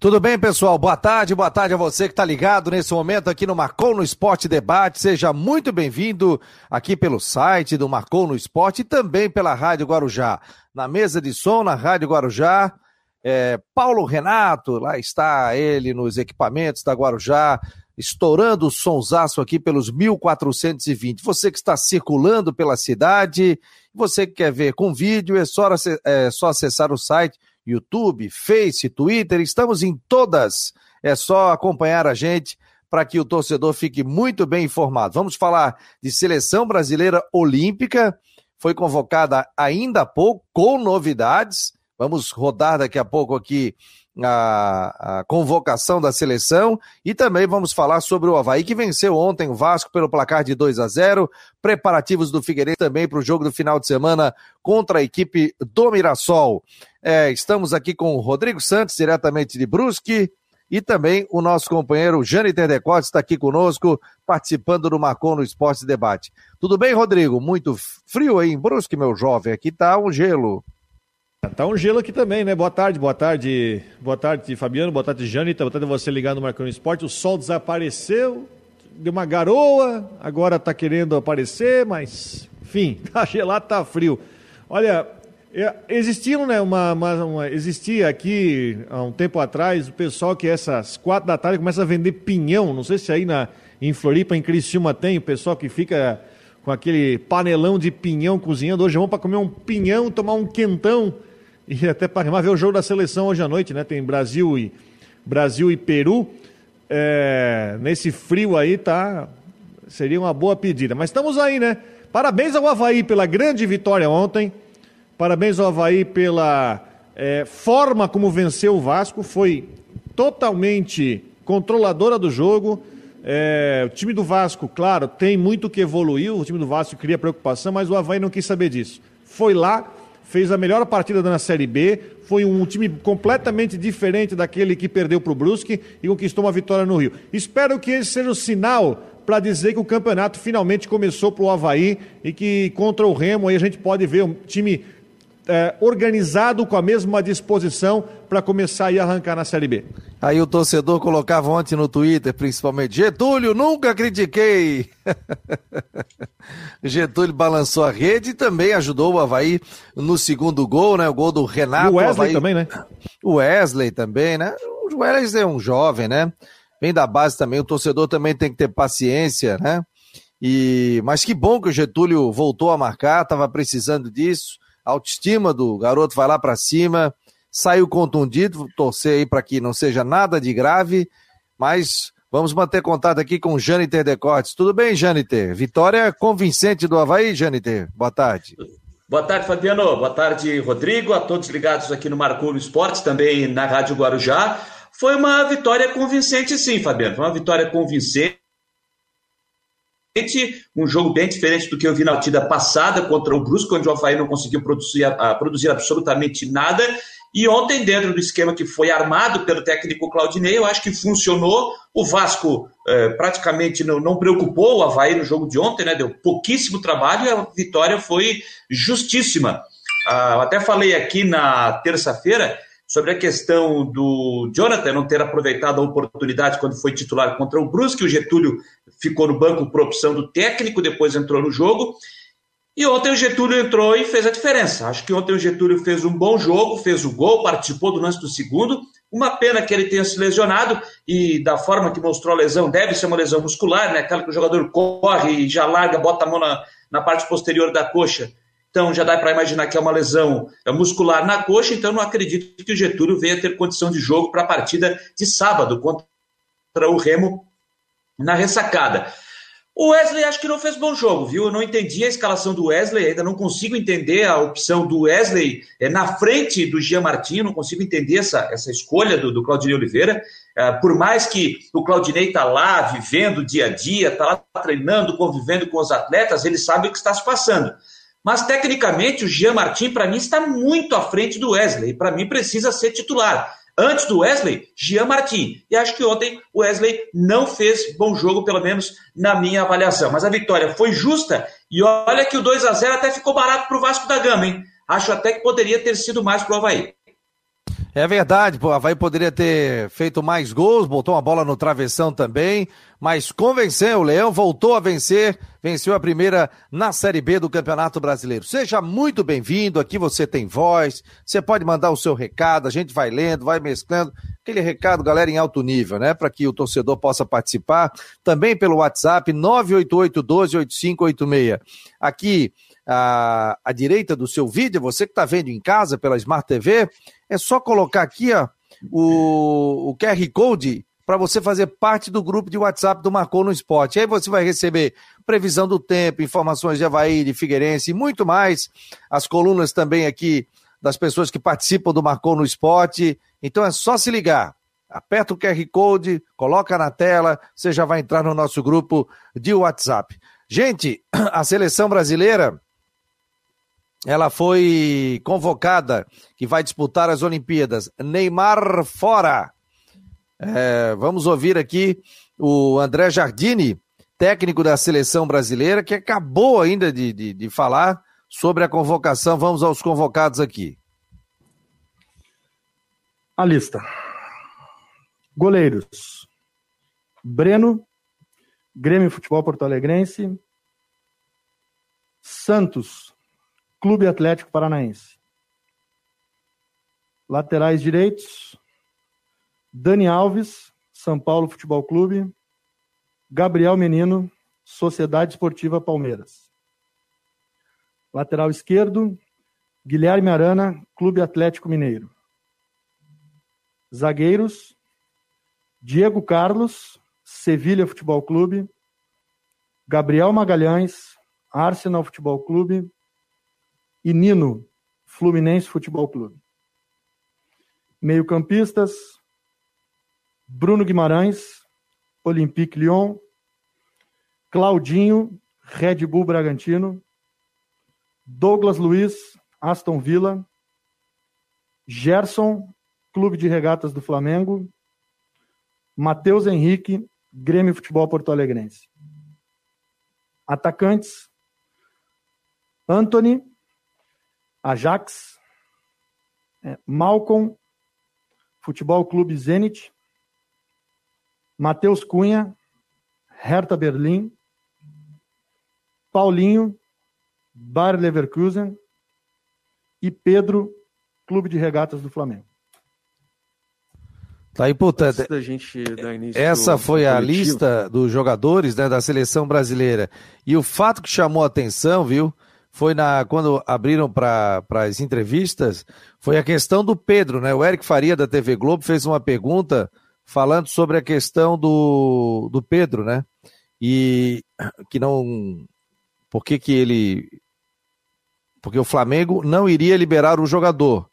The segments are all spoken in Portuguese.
Tudo bem, pessoal? Boa tarde, boa tarde a você que está ligado nesse momento aqui no Marcou no Esporte Debate. Seja muito bem-vindo aqui pelo site do Marcou no Esporte e também pela Rádio Guarujá. Na mesa de som, na Rádio Guarujá, é, Paulo Renato, lá está ele nos equipamentos da Guarujá, estourando o sonsaço aqui pelos 1420. Você que está circulando pela cidade, você que quer ver com vídeo, é só, é só acessar o site YouTube, Face, Twitter, estamos em todas. É só acompanhar a gente para que o torcedor fique muito bem informado. Vamos falar de seleção brasileira olímpica, foi convocada ainda há pouco, com novidades. Vamos rodar daqui a pouco aqui a, a, convocação da seleção e também vamos falar sobre o Havaí que venceu ontem o Vasco pelo placar de 2 a 0. Preparativos do Figueirense também para o jogo do final de semana contra a equipe do Mirassol. É, estamos aqui com o Rodrigo Santos, diretamente de Brusque, e também o nosso companheiro Jane Terdecote está aqui conosco, participando do Marcon no Esporte Debate. Tudo bem, Rodrigo? Muito frio aí em Brusque, meu jovem. Aqui tá um gelo. Tá um gelo aqui também, né? Boa tarde, boa tarde, boa tarde, Fabiano, boa tarde, Janita, boa tarde você ligado no Marcão Esporte. O sol desapareceu, deu uma garoa, agora tá querendo aparecer, mas, enfim, tá gelado, tá frio. Olha, é, existiam, né, uma, uma, uma, existia aqui, há um tempo atrás, o pessoal que essas quatro da tarde começa a vender pinhão, não sei se aí na, em Floripa, em Criciúma tem, o pessoal que fica com aquele panelão de pinhão cozinhando, hoje vamos para comer um pinhão, tomar um quentão, e até para ver o jogo da seleção hoje à noite, né? Tem Brasil e, Brasil e Peru. É, nesse frio aí, tá? Seria uma boa pedida. Mas estamos aí, né? Parabéns ao Havaí pela grande vitória ontem. Parabéns ao Havaí pela é, forma como venceu o Vasco. Foi totalmente controladora do jogo. É, o time do Vasco, claro, tem muito que evoluir. O time do Vasco cria preocupação, mas o Havaí não quis saber disso. Foi lá, fez a melhor partida na Série B, foi um time completamente diferente daquele que perdeu para o Brusque e conquistou uma vitória no Rio. Espero que esse seja o sinal para dizer que o campeonato finalmente começou para o Havaí e que contra o Remo aí a gente pode ver um time é, organizado com a mesma disposição para começar a arrancar na Série B. Aí o torcedor colocava ontem no Twitter, principalmente, Getúlio, nunca critiquei. Getúlio balançou a rede e também ajudou o Havaí no segundo gol, né? O gol do Renato. E o Wesley também, né? O Wesley também, né? O Wesley é um jovem, né? Vem da base também, o torcedor também tem que ter paciência, né? E mas que bom que o Getúlio voltou a marcar, estava precisando disso autoestima do garoto vai lá para cima, saiu contundido, torcer aí para que não seja nada de grave, mas vamos manter contato aqui com o Jâniter Decortes. Tudo bem, Jâniter? Vitória convincente do Havaí, Jâniter? Boa tarde. Boa tarde, Fabiano. Boa tarde, Rodrigo. A todos ligados aqui no Marcou no Esportes, também na Rádio Guarujá. Foi uma vitória convincente, sim, Fabiano. Foi uma vitória convincente um jogo bem diferente do que eu vi na partida passada contra o Brusco, onde o Havaí não conseguiu produzir, produzir absolutamente nada. E ontem, dentro do esquema que foi armado pelo técnico Claudinei, eu acho que funcionou. O Vasco eh, praticamente não, não preocupou o Havaí no jogo de ontem, né? deu pouquíssimo trabalho e a vitória foi justíssima. Ah, até falei aqui na terça-feira sobre a questão do Jonathan não ter aproveitado a oportunidade quando foi titular contra o Brusque, o Getúlio ficou no banco por opção do técnico, depois entrou no jogo. E ontem o Getúlio entrou e fez a diferença. Acho que ontem o Getúlio fez um bom jogo, fez o gol, participou do lance do segundo. Uma pena que ele tenha se lesionado e da forma que mostrou a lesão, deve ser uma lesão muscular, né? Aquela que o jogador corre e já larga, bota a mão na, na parte posterior da coxa então já dá para imaginar que é uma lesão muscular na coxa, então não acredito que o Getúlio venha ter condição de jogo para a partida de sábado contra o Remo na ressacada. O Wesley acho que não fez bom jogo, viu? Eu não entendi a escalação do Wesley, ainda não consigo entender a opção do Wesley é, na frente do Jean Martins, não consigo entender essa, essa escolha do, do Claudinei Oliveira. É, por mais que o Claudinei está lá, vivendo o dia a dia, está lá treinando, convivendo com os atletas, ele sabe o que está se passando. Mas tecnicamente o Jean Martin para mim está muito à frente do Wesley, para mim precisa ser titular. Antes do Wesley, Jean Martin. E acho que ontem o Wesley não fez bom jogo, pelo menos na minha avaliação. Mas a vitória foi justa e olha que o 2 a 0 até ficou barato para o Vasco da Gama, hein? Acho até que poderia ter sido mais para o Havaí. É verdade, o Havaí poderia ter feito mais gols, botou uma bola no travessão também, mas convenceu, o Leão voltou a vencer, venceu a primeira na Série B do Campeonato Brasileiro. Seja muito bem-vindo, aqui você tem voz, você pode mandar o seu recado, a gente vai lendo, vai mesclando, aquele recado, galera, em alto nível, né, para que o torcedor possa participar, também pelo WhatsApp 988 12 8586. Aqui, à, à direita do seu vídeo, você que está vendo em casa pela Smart TV, é só colocar aqui ó, o, o QR Code para você fazer parte do grupo de WhatsApp do Marcou no Esporte. Aí você vai receber previsão do tempo, informações de Havaí, de Figueirense e muito mais. As colunas também aqui das pessoas que participam do Marcou no Esporte. Então é só se ligar. Aperta o QR Code, coloca na tela, você já vai entrar no nosso grupo de WhatsApp. Gente, a seleção brasileira ela foi convocada, que vai disputar as Olimpíadas. Neymar fora. É, vamos ouvir aqui o André Jardini, técnico da seleção brasileira, que acabou ainda de, de, de falar sobre a convocação. Vamos aos convocados aqui. A lista: goleiros, Breno, Grêmio Futebol Porto Alegrense, Santos, Clube Atlético Paranaense. Laterais direitos: Dani Alves, São Paulo Futebol Clube. Gabriel Menino, Sociedade Esportiva Palmeiras. Lateral esquerdo: Guilherme Arana, Clube Atlético Mineiro. Zagueiros: Diego Carlos, Sevilha Futebol Clube. Gabriel Magalhães, Arsenal Futebol Clube e Nino, Fluminense Futebol Clube. Meio-campistas: Bruno Guimarães, Olympique Lyon, Claudinho, Red Bull Bragantino, Douglas Luiz, Aston Villa, Gerson, Clube de Regatas do Flamengo, Matheus Henrique, Grêmio Futebol Porto Alegrense. Atacantes: Anthony, Ajax, é, Malcom, Futebol Clube Zenit, Matheus Cunha, Hertha Berlim, Paulinho, Bayer Leverkusen e Pedro, Clube de Regatas do Flamengo. Tá importante. Essa foi a lista dos jogadores né, da seleção brasileira. E o fato que chamou a atenção, viu? Foi na quando abriram para as entrevistas, foi a questão do Pedro, né? O Eric Faria da TV Globo fez uma pergunta falando sobre a questão do, do Pedro, né? E que não por que que ele porque o Flamengo não iria liberar o jogador.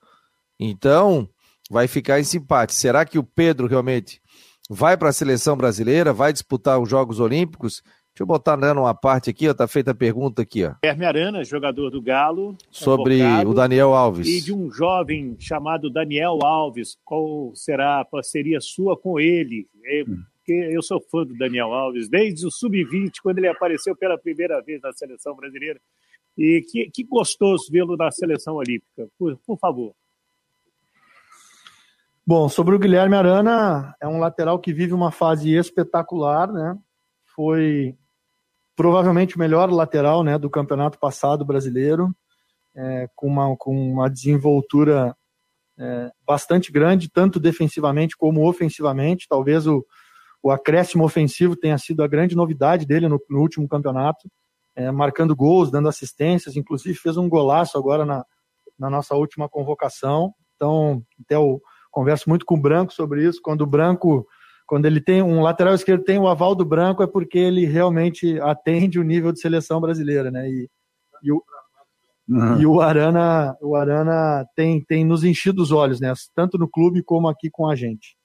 Então, vai ficar esse empate. Será que o Pedro realmente vai para a seleção brasileira, vai disputar os Jogos Olímpicos? Deixa eu botar dando uma parte aqui, ó, tá feita a pergunta aqui, ó. Guilherme Arana, jogador do Galo. Sobre o Daniel Alves. E de um jovem chamado Daniel Alves. Qual será a parceria sua com ele? É, hum. Porque eu sou fã do Daniel Alves, desde o Sub-20, quando ele apareceu pela primeira vez na seleção brasileira. E que, que gostoso vê-lo na seleção olímpica. Por, por favor. Bom, sobre o Guilherme Arana, é um lateral que vive uma fase espetacular, né? Foi provavelmente o melhor lateral né, do campeonato passado brasileiro, é, com, uma, com uma desenvoltura é, bastante grande, tanto defensivamente como ofensivamente. Talvez o, o acréscimo ofensivo tenha sido a grande novidade dele no, no último campeonato, é, marcando gols, dando assistências, inclusive fez um golaço agora na, na nossa última convocação. Então, até eu converso muito com o Branco sobre isso. Quando o Branco quando ele tem um lateral esquerdo tem o aval do branco é porque ele realmente atende o nível de seleção brasileira, né? E, e o, uhum. e o Arana, o Arana tem, tem nos enchido os olhos, né? Tanto no clube como aqui com a gente.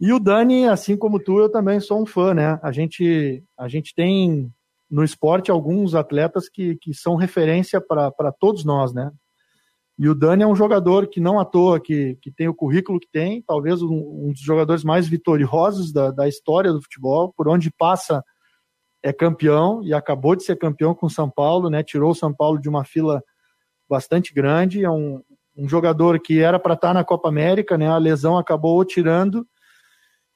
E o Dani, assim como tu, eu também sou um fã, né? A gente, a gente tem no esporte alguns atletas que, que são referência para todos nós, né? E o Dani é um jogador que não à toa, que, que tem o currículo que tem, talvez um, um dos jogadores mais vitoriosos da, da história do futebol, por onde passa é campeão e acabou de ser campeão com o São Paulo, né? Tirou o São Paulo de uma fila bastante grande, é um, um jogador que era para estar tá na Copa América, né? A lesão acabou o tirando.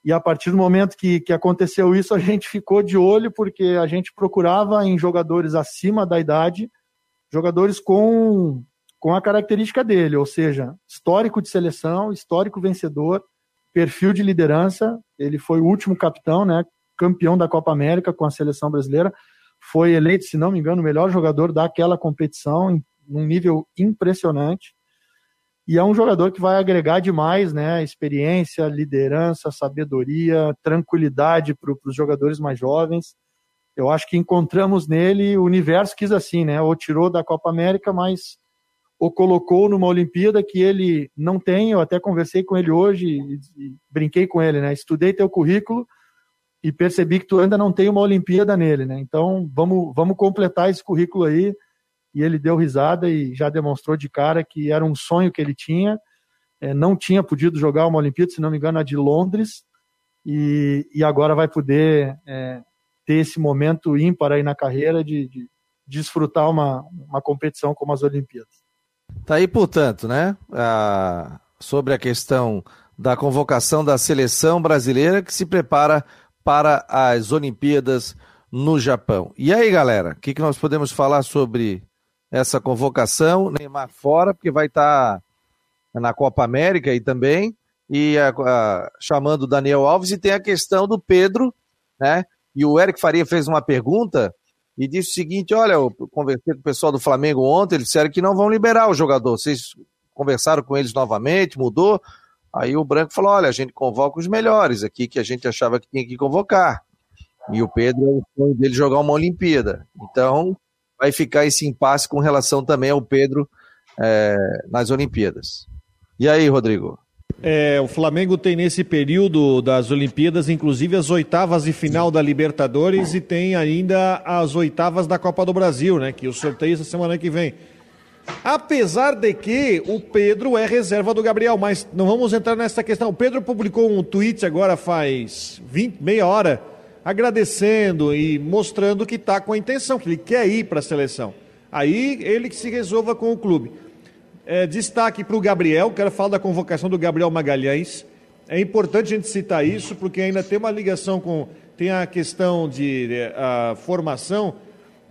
E a partir do momento que, que aconteceu isso, a gente ficou de olho, porque a gente procurava em jogadores acima da idade, jogadores com, com a característica dele, ou seja, histórico de seleção, histórico vencedor, perfil de liderança. Ele foi o último capitão, né? Campeão da Copa América com a seleção brasileira. Foi eleito, se não me engano, o melhor jogador daquela competição, em um nível impressionante. E é um jogador que vai agregar demais, né? Experiência, liderança, sabedoria, tranquilidade para os jogadores mais jovens. Eu acho que encontramos nele o universo quis assim, né? O tirou da Copa América, mas o colocou numa Olimpíada que ele não tem. Eu até conversei com ele hoje e, e brinquei com ele, né? Estudei teu currículo e percebi que tu ainda não tem uma Olimpíada nele, né? Então vamos, vamos completar esse currículo aí e ele deu risada e já demonstrou de cara que era um sonho que ele tinha. É, não tinha podido jogar uma Olimpíada, se não me engano, a de Londres, e, e agora vai poder é, ter esse momento ímpar aí na carreira de, de desfrutar uma, uma competição como as Olimpíadas. Tá aí, portanto, né? A, sobre a questão da convocação da seleção brasileira que se prepara para as Olimpíadas no Japão. E aí, galera, o que, que nós podemos falar sobre essa convocação. Neymar fora, porque vai estar tá na Copa América aí também. E a, a, chamando o Daniel Alves. E tem a questão do Pedro, né? E o Eric Faria fez uma pergunta e disse o seguinte: olha, eu conversei com o pessoal do Flamengo ontem, eles disseram que não vão liberar o jogador. Vocês conversaram com eles novamente, mudou? Aí o Branco falou: olha, a gente convoca os melhores aqui que a gente achava que tinha que convocar. E o Pedro é o sonho dele jogar uma Olimpíada. Então, vai ficar esse impasse com relação também ao Pedro é, nas Olimpíadas. E aí, Rodrigo? É, o Flamengo tem nesse período das Olimpíadas, inclusive as oitavas de final da Libertadores e tem ainda as oitavas da Copa do Brasil, né? Que o sorteio essa semana que vem. Apesar de que o Pedro é reserva do Gabriel, mas não vamos entrar nessa questão. O Pedro publicou um tweet agora faz 20, meia hora agradecendo e mostrando que está com a intenção, que ele quer ir para a seleção. Aí ele que se resolva com o clube. É, destaque para o Gabriel, quero falar da convocação do Gabriel Magalhães. É importante a gente citar isso, porque ainda tem uma ligação com. Tem a questão de a formação,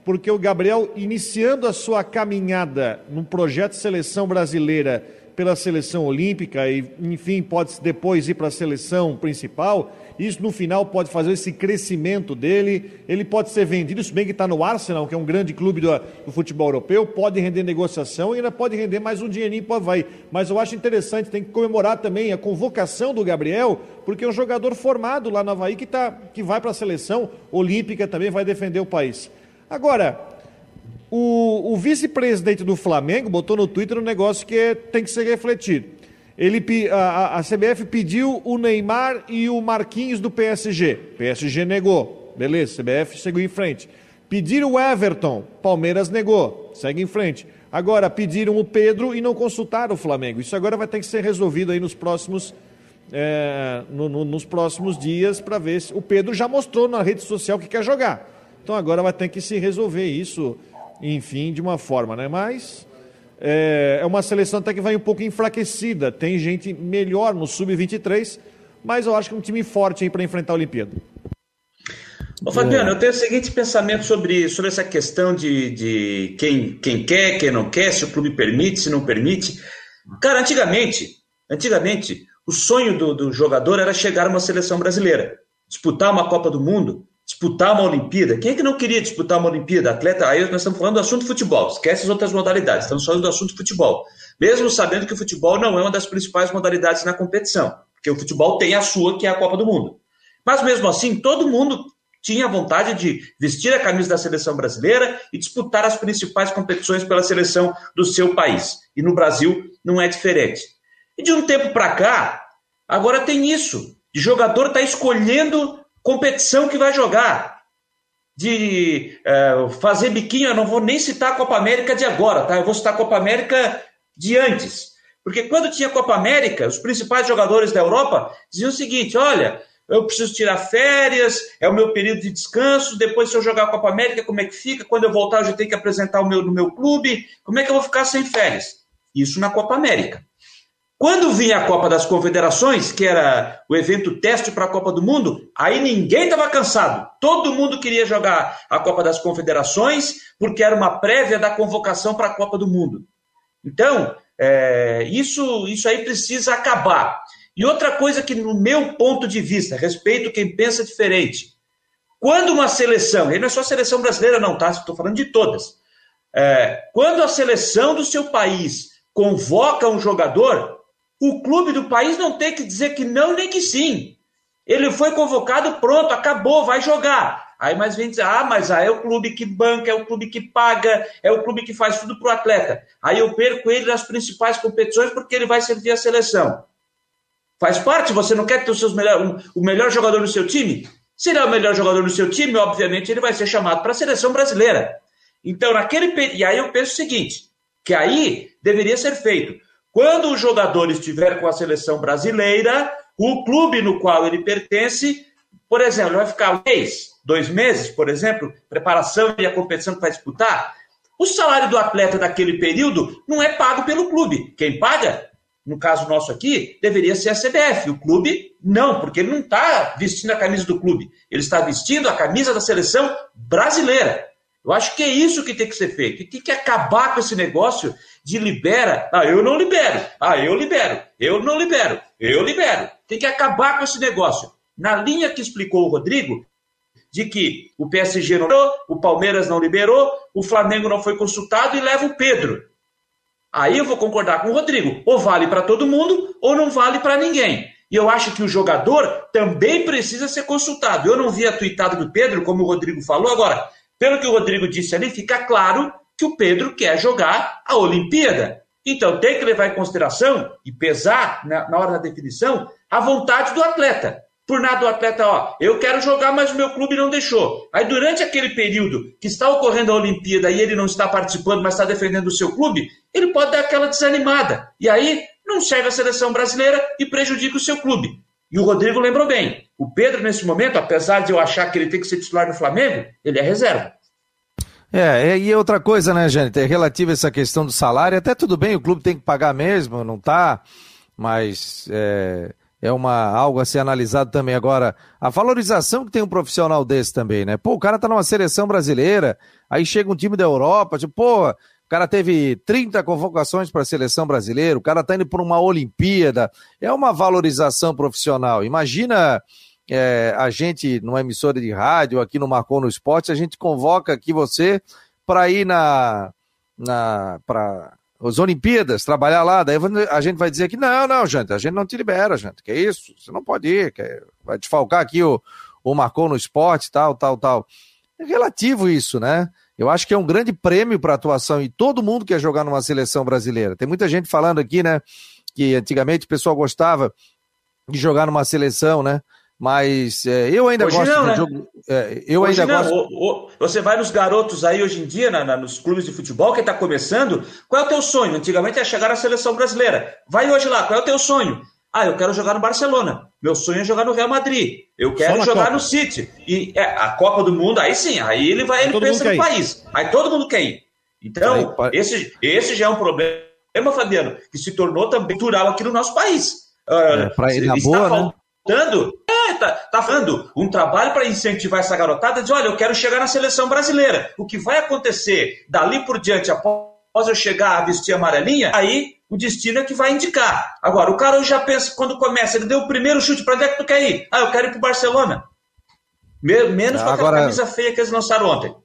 porque o Gabriel, iniciando a sua caminhada no projeto de seleção brasileira pela seleção olímpica, e enfim, pode depois ir para a seleção principal isso no final pode fazer esse crescimento dele. Ele pode ser vendido, se bem que está no Arsenal, que é um grande clube do, do, futebol europeu, pode render negociação e ainda pode render mais um dinheirinho para o Havaí. Mas eu acho interessante, tem que comemorar também a convocação do Gabriel, porque é um jogador formado lá no Havaí que, tá, que vai para a seleção olímpica também, vai defender o país. Agora, o, o vice-presidente do Flamengo botou no Twitter um negócio que é, tem que ser refletido. Ele, a, a CBF pediu o Neymar e o Marquinhos do PSG. PSG negou. Beleza, CBF seguiu em frente. Pediram o Everton. Palmeiras negou. Segue em frente. Agora, pediram o Pedro e não consultaram o Flamengo. Isso agora vai ter que ser resolvido aí nos próximos, é, no, no, nos próximos dias para ver se. O Pedro já mostrou na rede social que quer jogar. Então agora vai ter que se resolver isso, enfim, de uma forma, né? Mas é, é uma seleção até que vai um pouco enfraquecida. Tem gente melhor no sub-23, mas eu acho que é um time forte aí para enfrentar a Olimpíada. Ô, Fabiano, é. eu tenho o seguinte pensamento sobre, sobre essa questão de, de quem, quem quer, quem não quer, se o clube permite, se não permite. Cara, antigamente, antigamente, o sonho do, do jogador era chegar a uma seleção brasileira, disputar uma Copa do Mundo, disputar uma Olimpíada. Quem é que não queria disputar uma Olimpíada? Atleta, aí nós estamos falando do assunto futebol, esquece as outras modalidades, estamos falando do assunto futebol. Mesmo sabendo que o futebol não é uma das principais modalidades na competição, porque o futebol tem a sua, que é a Copa do Mundo. Mas mesmo assim, todo mundo tinha vontade de vestir a camisa da seleção brasileira e disputar as principais competições pela seleção do seu país. E no Brasil não é diferente. E de um tempo para cá, agora tem isso. De jogador estar tá escolhendo competição que vai jogar, de é, fazer biquinho, eu não vou nem citar a Copa América de agora, tá? Eu vou citar a Copa América de antes. Porque quando tinha Copa América, os principais jogadores da Europa diziam o seguinte: olha, eu preciso tirar férias, é o meu período de descanso, depois se eu jogar a Copa América, como é que fica? Quando eu voltar, eu já tenho que apresentar o meu no meu clube, como é que eu vou ficar sem férias? Isso na Copa América. Quando vinha a Copa das Confederações, que era o evento teste para a Copa do Mundo, aí ninguém estava cansado. Todo mundo queria jogar a Copa das Confederações, porque era uma prévia da convocação para a Copa do Mundo. Então, é, isso, isso aí precisa acabar. E outra coisa que, no meu ponto de vista, respeito quem pensa diferente, quando uma seleção, e não é só a seleção brasileira, não, tá? Estou falando de todas. É, quando a seleção do seu país convoca um jogador, o clube do país não tem que dizer que não nem que sim. Ele foi convocado, pronto, acabou, vai jogar. Aí mais vem dizer, ah, mas aí é o clube que banca, é o clube que paga, é o clube que faz tudo para o atleta. Aí eu perco ele nas principais competições porque ele vai servir a seleção. Faz parte, você não quer ter os seus melhor, um, o melhor jogador no seu time? Se ele é o melhor jogador no seu time, obviamente ele vai ser chamado para a seleção brasileira. Então, naquele e aí eu penso o seguinte, que aí deveria ser feito. Quando o jogador estiver com a seleção brasileira, o clube no qual ele pertence, por exemplo, vai ficar um mês, dois meses, por exemplo, preparação e a competição que vai disputar, o salário do atleta daquele período não é pago pelo clube. Quem paga, no caso nosso aqui, deveria ser a CBF. O clube, não, porque ele não está vestindo a camisa do clube. Ele está vestindo a camisa da seleção brasileira. Eu acho que é isso que tem que ser feito. Tem que acabar com esse negócio de libera. Ah, eu não libero. Ah, eu libero. Eu não libero. Eu libero. Tem que acabar com esse negócio. Na linha que explicou o Rodrigo, de que o PSG não liberou, o Palmeiras não liberou, o Flamengo não foi consultado e leva o Pedro. Aí eu vou concordar com o Rodrigo. Ou vale para todo mundo, ou não vale para ninguém. E eu acho que o jogador também precisa ser consultado. Eu não vi a tuitada do Pedro, como o Rodrigo falou. Agora, pelo que o Rodrigo disse ali, fica claro que o Pedro quer jogar a Olimpíada. Então tem que levar em consideração e pesar na, na hora da definição a vontade do atleta. Por nada o atleta, ó, eu quero jogar, mas o meu clube não deixou. Aí durante aquele período que está ocorrendo a Olimpíada e ele não está participando, mas está defendendo o seu clube, ele pode dar aquela desanimada. E aí não serve a seleção brasileira e prejudica o seu clube. E o Rodrigo lembrou bem. O Pedro, nesse momento, apesar de eu achar que ele tem que ser titular no Flamengo, ele é reserva. É, e outra coisa, né, gente? É relativa a essa questão do salário, até tudo bem, o clube tem que pagar mesmo, não tá, mas é, é uma, algo a ser analisado também. Agora, a valorização que tem um profissional desse também, né? Pô, o cara tá numa seleção brasileira, aí chega um time da Europa, tipo, pô, o cara teve 30 convocações para a seleção brasileira, o cara está indo para uma Olimpíada. É uma valorização profissional. Imagina é, a gente, numa emissora de rádio, aqui no Marcou no Esporte, a gente convoca aqui você para ir na, na para as Olimpíadas, trabalhar lá. Daí a gente vai dizer que não, não, gente, a gente não te libera, gente. Que isso? Você não pode ir, que vai desfalcar aqui o, o Marcou no Esporte, tal, tal, tal. É relativo isso, né? Eu acho que é um grande prêmio para atuação e todo mundo quer jogar numa seleção brasileira. Tem muita gente falando aqui, né, que antigamente o pessoal gostava de jogar numa seleção, né? Mas é, eu ainda hoje gosto não, de né? jogo. É, eu hoje ainda não. gosto. O, o, você vai nos garotos aí hoje em dia, na, na, nos clubes de futebol, que está começando. Qual é o teu sonho? Antigamente é chegar à seleção brasileira. Vai hoje lá, qual é o teu sonho? Ah, eu quero jogar no Barcelona. Meu sonho é jogar no Real Madrid. Eu quero jogar Copa. no City. E é, a Copa do Mundo, aí sim, aí ele vai, ele pensa no país. Aí todo mundo quer ir. Então, aí, esse, esse já é um problema, Fabiano, que se tornou também cultural aqui no nosso país. É, pra ir na está boa, faltando, né? Tá, tá falando um trabalho para incentivar essa garotada de olha, eu quero chegar na seleção brasileira. O que vai acontecer dali por diante, após eu chegar a vestir amarelinha, aí o destino é que vai indicar. Agora, o cara já pensa, quando começa, ele deu o primeiro chute, para onde é que tu quer ir? Ah, eu quero ir pro Barcelona. Menos com Agora... aquela camisa feia que eles lançaram ontem.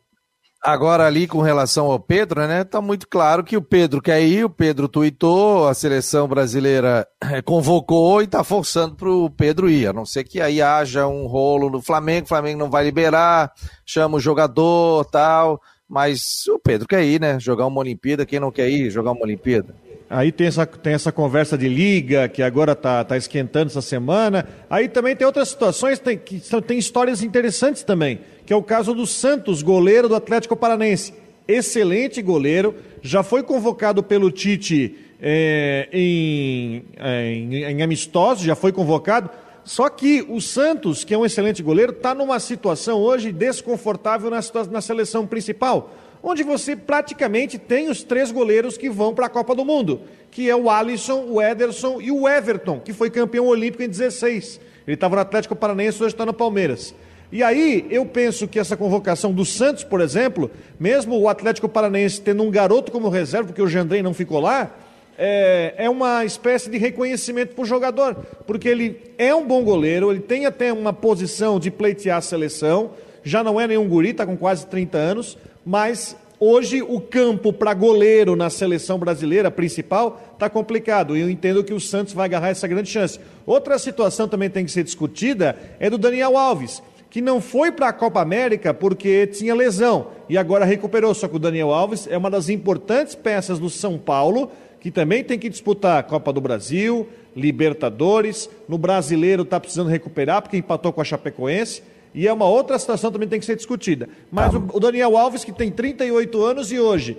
Agora, ali com relação ao Pedro, né? Tá muito claro que o Pedro quer ir, o Pedro tuitou, a seleção brasileira convocou e tá forçando pro Pedro ir. A não ser que aí haja um rolo no Flamengo, o Flamengo não vai liberar, chama o jogador tal. Mas o Pedro quer ir, né? Jogar uma Olimpíada, quem não quer ir jogar uma Olimpíada? Aí tem essa, tem essa conversa de liga, que agora está tá esquentando essa semana. Aí também tem outras situações tem, que são, tem histórias interessantes também, que é o caso do Santos, goleiro do Atlético Paranense. Excelente goleiro, já foi convocado pelo Tite é, em, em, em amistosos, já foi convocado. Só que o Santos, que é um excelente goleiro, está numa situação hoje desconfortável na, na seleção principal onde você praticamente tem os três goleiros que vão para a Copa do Mundo, que é o Alisson, o Ederson e o Everton, que foi campeão olímpico em 16. Ele estava no Atlético Paranaense, hoje está no Palmeiras. E aí, eu penso que essa convocação do Santos, por exemplo, mesmo o Atlético Paranaense tendo um garoto como reserva, porque o Jandrei não ficou lá, é, é uma espécie de reconhecimento para o jogador, porque ele é um bom goleiro, ele tem até uma posição de pleitear a seleção, já não é nenhum guri, está com quase 30 anos, mas hoje o campo para goleiro na seleção brasileira principal está complicado. E eu entendo que o Santos vai agarrar essa grande chance. Outra situação também tem que ser discutida é do Daniel Alves, que não foi para a Copa América porque tinha lesão e agora recuperou. Só que o Daniel Alves é uma das importantes peças do São Paulo, que também tem que disputar a Copa do Brasil, Libertadores. No brasileiro está precisando recuperar porque empatou com a Chapecoense. E é uma outra situação também tem que ser discutida. Mas o, o Daniel Alves, que tem 38 anos e hoje,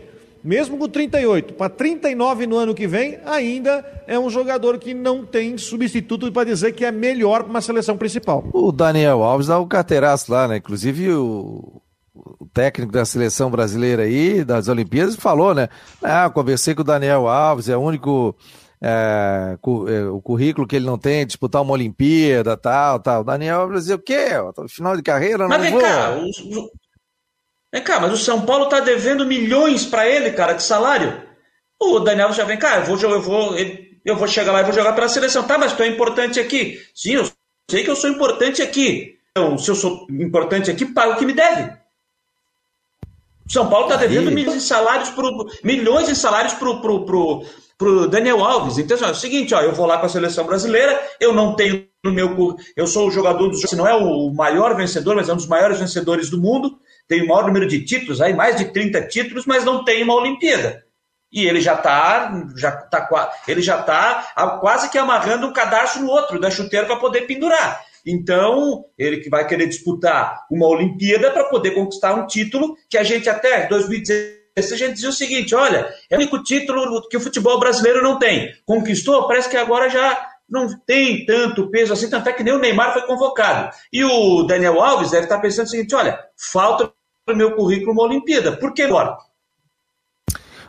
mesmo com 38, para 39 no ano que vem, ainda é um jogador que não tem substituto para dizer que é melhor para uma seleção principal. O Daniel Alves dá o carteiraço lá, né? Inclusive o, o técnico da seleção brasileira aí, das Olimpíadas, falou, né? Ah, conversei com o Daniel Alves, é o único é, é, o currículo que ele não tem, disputar uma Olimpíada, tal, tal. Daniel vai dizer o quê? Final de carreira, mas não vem vou. Cá, o, vem cá, mas o São Paulo tá devendo milhões para ele, cara, de salário. O Daniel já vem cá, eu vou, eu vou, eu vou chegar lá e vou jogar pela seleção. Tá, mas tu é importante aqui. Sim, eu sei que eu sou importante aqui. Então, se eu sou importante aqui, paga o que me deve. O São Paulo está devendo milhões de salários pro, milhões de salários pro, pro, pro, pro Daniel Alves. Então, assim, é o seguinte, ó, eu vou lá com a seleção brasileira, eu não tenho no meu eu sou o jogador dos se não é o maior vencedor, mas é um dos maiores vencedores do mundo, tenho o maior número de títulos, aí mais de 30 títulos, mas não tem uma Olimpíada. E ele já está já tá, ele já tá quase que amarrando um cadastro no outro da chuteira para poder pendurar. Então, ele que vai querer disputar uma Olimpíada para poder conquistar um título que a gente até 2016 a gente dizia o seguinte: olha, é o único título que o futebol brasileiro não tem. Conquistou, parece que agora já não tem tanto peso assim, tanto é que nem o Neymar foi convocado. E o Daniel Alves deve estar pensando o seguinte: olha, falta no meu currículo uma Olimpíada. Por que agora?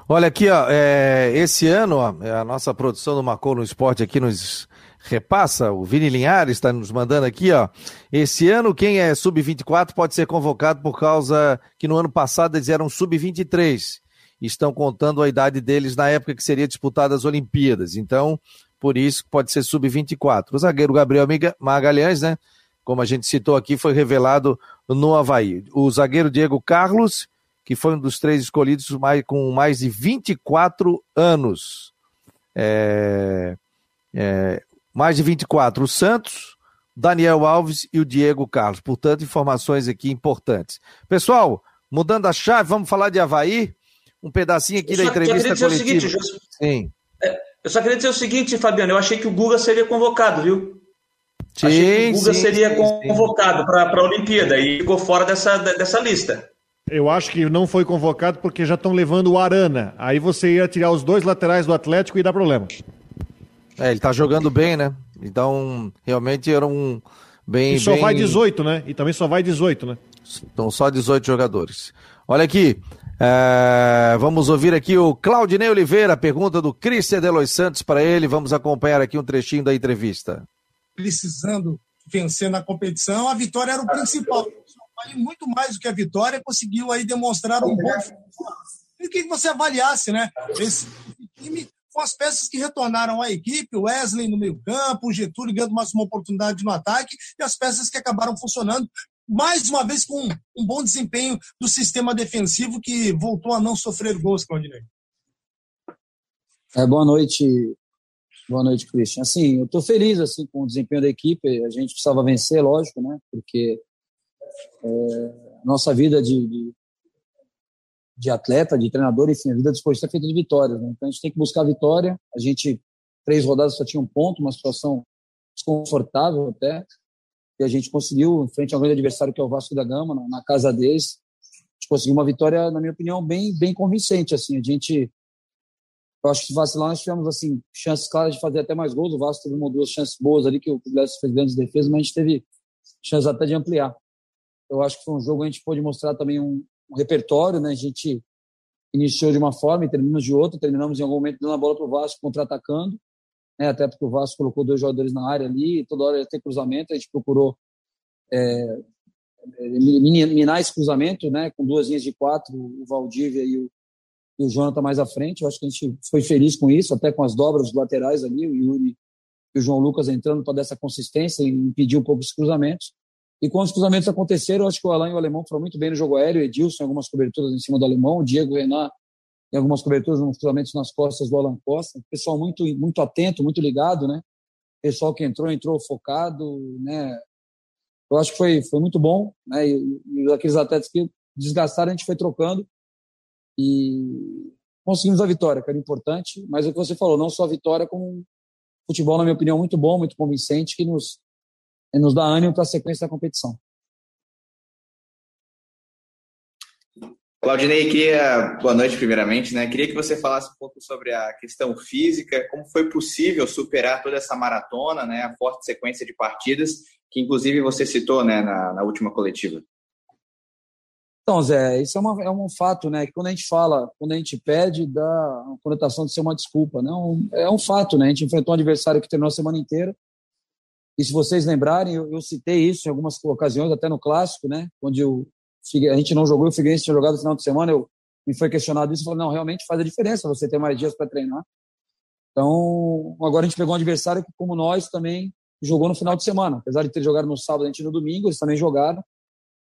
Olha aqui, ó, é, esse ano ó, é a nossa produção do Macon no Esporte aqui nos repassa, o Vini Linhares está nos mandando aqui, ó. Esse ano, quem é sub-24 pode ser convocado por causa que no ano passado eles eram sub-23. Estão contando a idade deles na época que seria disputada as Olimpíadas. Então, por isso pode ser sub-24. O zagueiro Gabriel Magalhães, né? Como a gente citou aqui, foi revelado no Havaí. O zagueiro Diego Carlos, que foi um dos três escolhidos mais, com mais de 24 anos. É, é, mais de 24, o Santos, Daniel Alves e o Diego Carlos. Portanto, informações aqui importantes. Pessoal, mudando a chave, vamos falar de Havaí. Um pedacinho aqui da entrevista coletiva. Seguinte, Sim. Eu só queria dizer o seguinte, Fabiano, eu achei que o Guga seria convocado, viu? Sim, achei que o Guga sim, seria sim, convocado para a Olimpíada e ficou fora dessa, dessa lista. Eu acho que não foi convocado porque já estão levando o Arana. Aí você ia tirar os dois laterais do Atlético e dar problema. É, ele tá jogando bem, né? Então, realmente era um bem. E só bem... vai 18, né? E também só vai 18, né? Então, só 18 jogadores. Olha aqui. É... Vamos ouvir aqui o Claudinei Oliveira, pergunta do Cristian Delois Santos para ele. Vamos acompanhar aqui um trechinho da entrevista. Precisando vencer na competição, a vitória era o principal. Muito mais do que a vitória, conseguiu aí demonstrar um bom. E que você avaliasse, né? Esse time com as peças que retornaram à equipe, o Wesley no meio-campo, o Getúlio ganhando mais uma oportunidade no ataque e as peças que acabaram funcionando, mais uma vez com um bom desempenho do sistema defensivo que voltou a não sofrer gols, Claudinei. É, boa noite, boa noite, Christian. Assim, eu estou feliz assim com o desempenho da equipe. A gente precisava vencer, lógico, né? Porque é, nossa vida de, de, de atleta, de treinador, enfim, a vida desportista é feita de vitórias. Né? Então a gente tem que buscar a vitória. A gente, três rodadas só tinha um ponto, uma situação desconfortável até. E a gente conseguiu, em frente ao grande adversário que é o Vasco da Gama, na, casa deles, a gente conseguiu uma vitória, na minha opinião, bem, bem convincente. Assim, a gente, eu acho que se vacilar, nós tivemos assim, chances claras de fazer até mais gols. O Vasco teve uma ou duas chances boas ali, que o Glécio fez grandes defesas, mas a gente teve chances até de ampliar. Eu acho que foi um jogo que a gente pôde mostrar também um, um repertório, né? A gente iniciou de uma forma e terminamos de outra. Terminamos em algum momento dando a bola para o Vasco contra-atacando, né? até porque o Vasco colocou dois jogadores na área ali, toda hora ia ter cruzamento. A gente procurou é, minar esse cruzamento, né? com duas linhas de quatro, o Valdívia e o, e o Jonathan mais à frente. Eu acho que a gente foi feliz com isso, até com as dobras laterais ali, o Yuri e o João Lucas entrando para dar essa consistência e impedir um pouco os cruzamentos. E quando os cruzamentos aconteceram, eu acho que o Alain e o Alemão foram muito bem no jogo aéreo, Edilson algumas coberturas em cima do Alemão, o Diego Renan em algumas coberturas, cruzamentos nas costas do Alan Costa. Pessoal muito, muito atento, muito ligado, né? Pessoal que entrou, entrou focado, né? Eu acho que foi, foi muito bom, né? E, e aqueles atletas que desgastaram, a gente foi trocando e conseguimos a vitória, que era importante. Mas é o que você falou, não só a vitória, como futebol, na minha opinião, muito bom, muito convincente, que nos nos dá ânimo para a sequência da competição. Claudinei, queria, boa noite primeiramente, né? Queria que você falasse um pouco sobre a questão física, como foi possível superar toda essa maratona, né? A forte sequência de partidas, que inclusive você citou, né, na, na última coletiva. Então, Zé, isso é, uma, é um fato, né? Que quando a gente fala, quando a gente pede, dá a conotação de ser uma desculpa, né? é um fato, né? A gente enfrentou um adversário que terminou a semana inteira, e se vocês lembrarem, eu, eu, citei isso em algumas ocasiões, até no clássico, né? Onde eu, a gente não jogou, o Figueirense tinha jogado no final de semana, eu me foi questionado isso, falei, não, realmente faz a diferença você ter mais dias para treinar. Então, agora a gente pegou um adversário que, como nós, também jogou no final de semana. Apesar de ter jogado no sábado, a gente no domingo, eles também jogaram.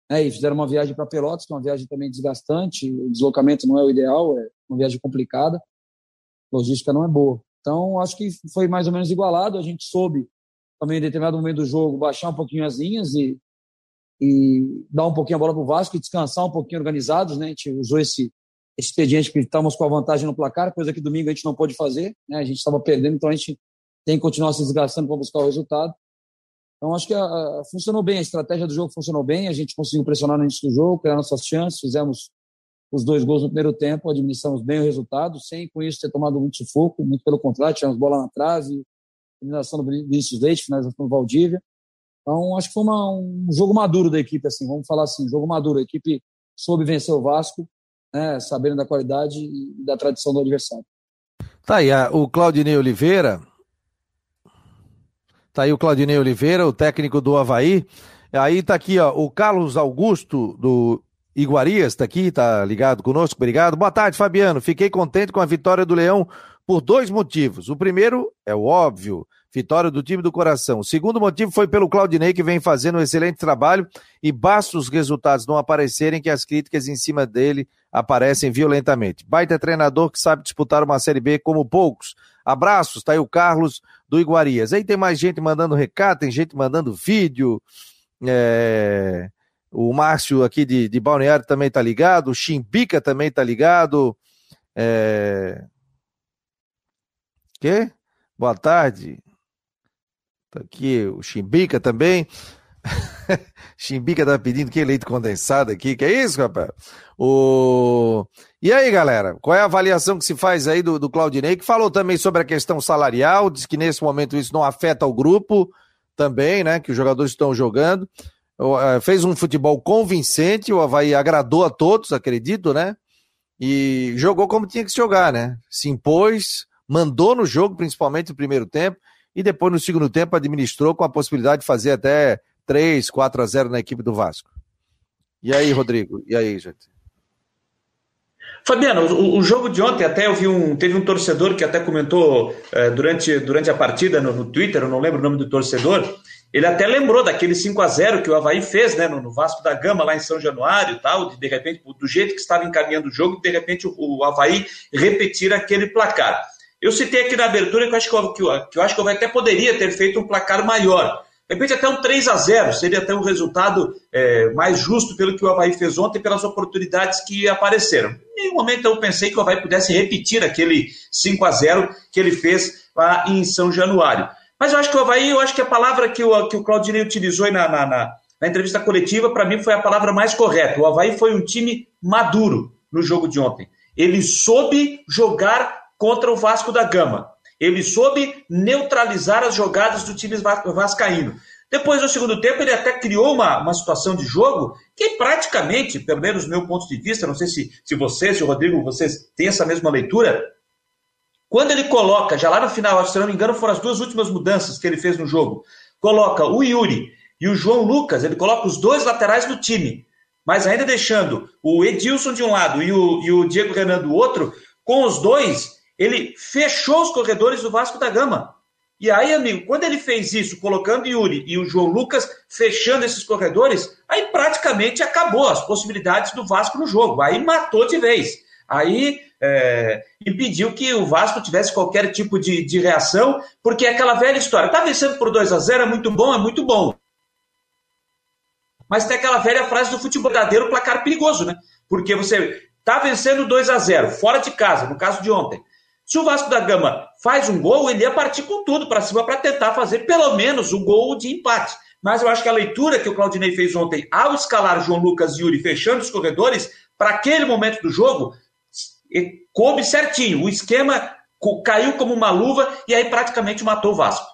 Né, e fizeram uma viagem para Pelotas, que é uma viagem também desgastante. O deslocamento não é o ideal, é uma viagem complicada. Logística não é boa. Então, acho que foi mais ou menos igualado. A gente soube também em determinado momento do jogo, baixar um pouquinho as linhas e, e dar um pouquinho a bola para o Vasco e descansar um pouquinho organizados. Né? A gente usou esse, expediente que estávamos com a vantagem no placar, coisa que domingo a gente não pôde fazer. Né? A gente estava perdendo, então a gente tem que continuar se desgastando para buscar o resultado. Então, acho que a, a, funcionou bem, a estratégia do jogo funcionou bem, a gente conseguiu pressionar no início do jogo, criar nossas chances, fizemos os dois gols no primeiro tempo, administramos bem o resultado, sem com isso ter tomado muito sufoco, muito pelo contrário, tivemos bola na trave, finalização do Vinícius Leite, finalização do Valdívia. Então, acho que foi uma, um jogo maduro da equipe, assim, vamos falar assim, jogo maduro. A equipe soube vencer o Vasco, né, sabendo da qualidade e da tradição do adversário. Tá aí, o Claudinei Oliveira. Tá aí o Claudinei Oliveira, o técnico do Havaí. Aí tá aqui, ó, o Carlos Augusto, do Iguarias, tá aqui, tá ligado conosco, obrigado. Boa tarde, Fabiano. Fiquei contente com a vitória do Leão por dois motivos. O primeiro é o óbvio, vitória do time do coração. O segundo motivo foi pelo Claudinei, que vem fazendo um excelente trabalho e basta os resultados não aparecerem que as críticas em cima dele aparecem violentamente. Baita treinador que sabe disputar uma Série B como poucos. Abraços, tá aí o Carlos do Iguarias. Aí tem mais gente mandando recado, tem gente mandando vídeo. É... O Márcio aqui de, de Balneário também tá ligado, o Chimbica também tá ligado. É... Quê? Boa tarde. Tá aqui o Chimbica também. Chimbica tá pedindo que leite condensado aqui. Que é isso, rapaz? O... E aí, galera? Qual é a avaliação que se faz aí do, do Claudinei, que falou também sobre a questão salarial, diz que nesse momento isso não afeta o grupo também, né? Que os jogadores estão jogando. Eh, fez um futebol convincente, o Havaí agradou a todos, acredito, né? E jogou como tinha que se jogar, né? Se impôs, mandou no jogo, principalmente no primeiro tempo, e depois no segundo tempo administrou com a possibilidade de fazer até 3, 4 a 0 na equipe do Vasco. E aí, Rodrigo? E aí, gente? Fabiano, o, o, jogo de ontem, até eu vi um. Teve um torcedor que até comentou eh, durante, durante a partida no, no, Twitter, eu não lembro o nome do torcedor. Ele até lembrou daquele 5 a 0 que o Havaí fez né, no, no Vasco da Gama, lá em São Januário e tal, de, de repente, do jeito que estava encaminhando o jogo, de repente o, o Havaí repetir aquele placar. Eu citei aqui na abertura que eu acho que, eu, que eu, que eu acho que eu até poderia ter feito um placar maior. De repente, até um 3 a 0 seria até um resultado é, mais justo pelo que o Havaí fez ontem, pelas oportunidades que apareceram. Em nenhum momento eu pensei que o Havaí pudesse repetir aquele 5 a 0 que ele fez lá em São Januário. Mas eu acho que o Havaí, eu acho que a palavra que o, que o Claudinei utilizou na, na, na, na entrevista coletiva, para mim, foi a palavra mais correta. O Havaí foi um time maduro no jogo de ontem. Ele soube jogar contra o Vasco da Gama. Ele soube neutralizar as jogadas do time vascaíno. Depois, no segundo tempo, ele até criou uma, uma situação de jogo que praticamente, pelo menos do meu ponto de vista, não sei se, se você, se o Rodrigo, vocês têm essa mesma leitura, quando ele coloca, já lá no final, se não me engano, foram as duas últimas mudanças que ele fez no jogo, coloca o Yuri e o João Lucas, ele coloca os dois laterais do time, mas ainda deixando o Edilson de um lado e o, e o Diego Renan do outro, com os dois, ele fechou os corredores do Vasco da Gama. E aí, amigo, quando ele fez isso, colocando Yuri e o João Lucas fechando esses corredores, aí praticamente acabou as possibilidades do Vasco no jogo. Aí matou de vez. Aí é, impediu que o Vasco tivesse qualquer tipo de, de reação, porque é aquela velha história. Tá vencendo por 2 a 0 é muito bom, é muito bom. Mas tem aquela velha frase do futebol verdadeiro, placar perigoso, né? Porque você tá vencendo 2 a 0 fora de casa, no caso de ontem. Se o Vasco da Gama faz um gol, ele ia partir com tudo para cima para tentar fazer pelo menos um gol de empate. Mas eu acho que a leitura que o Claudinei fez ontem, ao escalar João Lucas e Yuri fechando os corredores, para aquele momento do jogo, coube certinho. O esquema caiu como uma luva e aí praticamente matou o Vasco.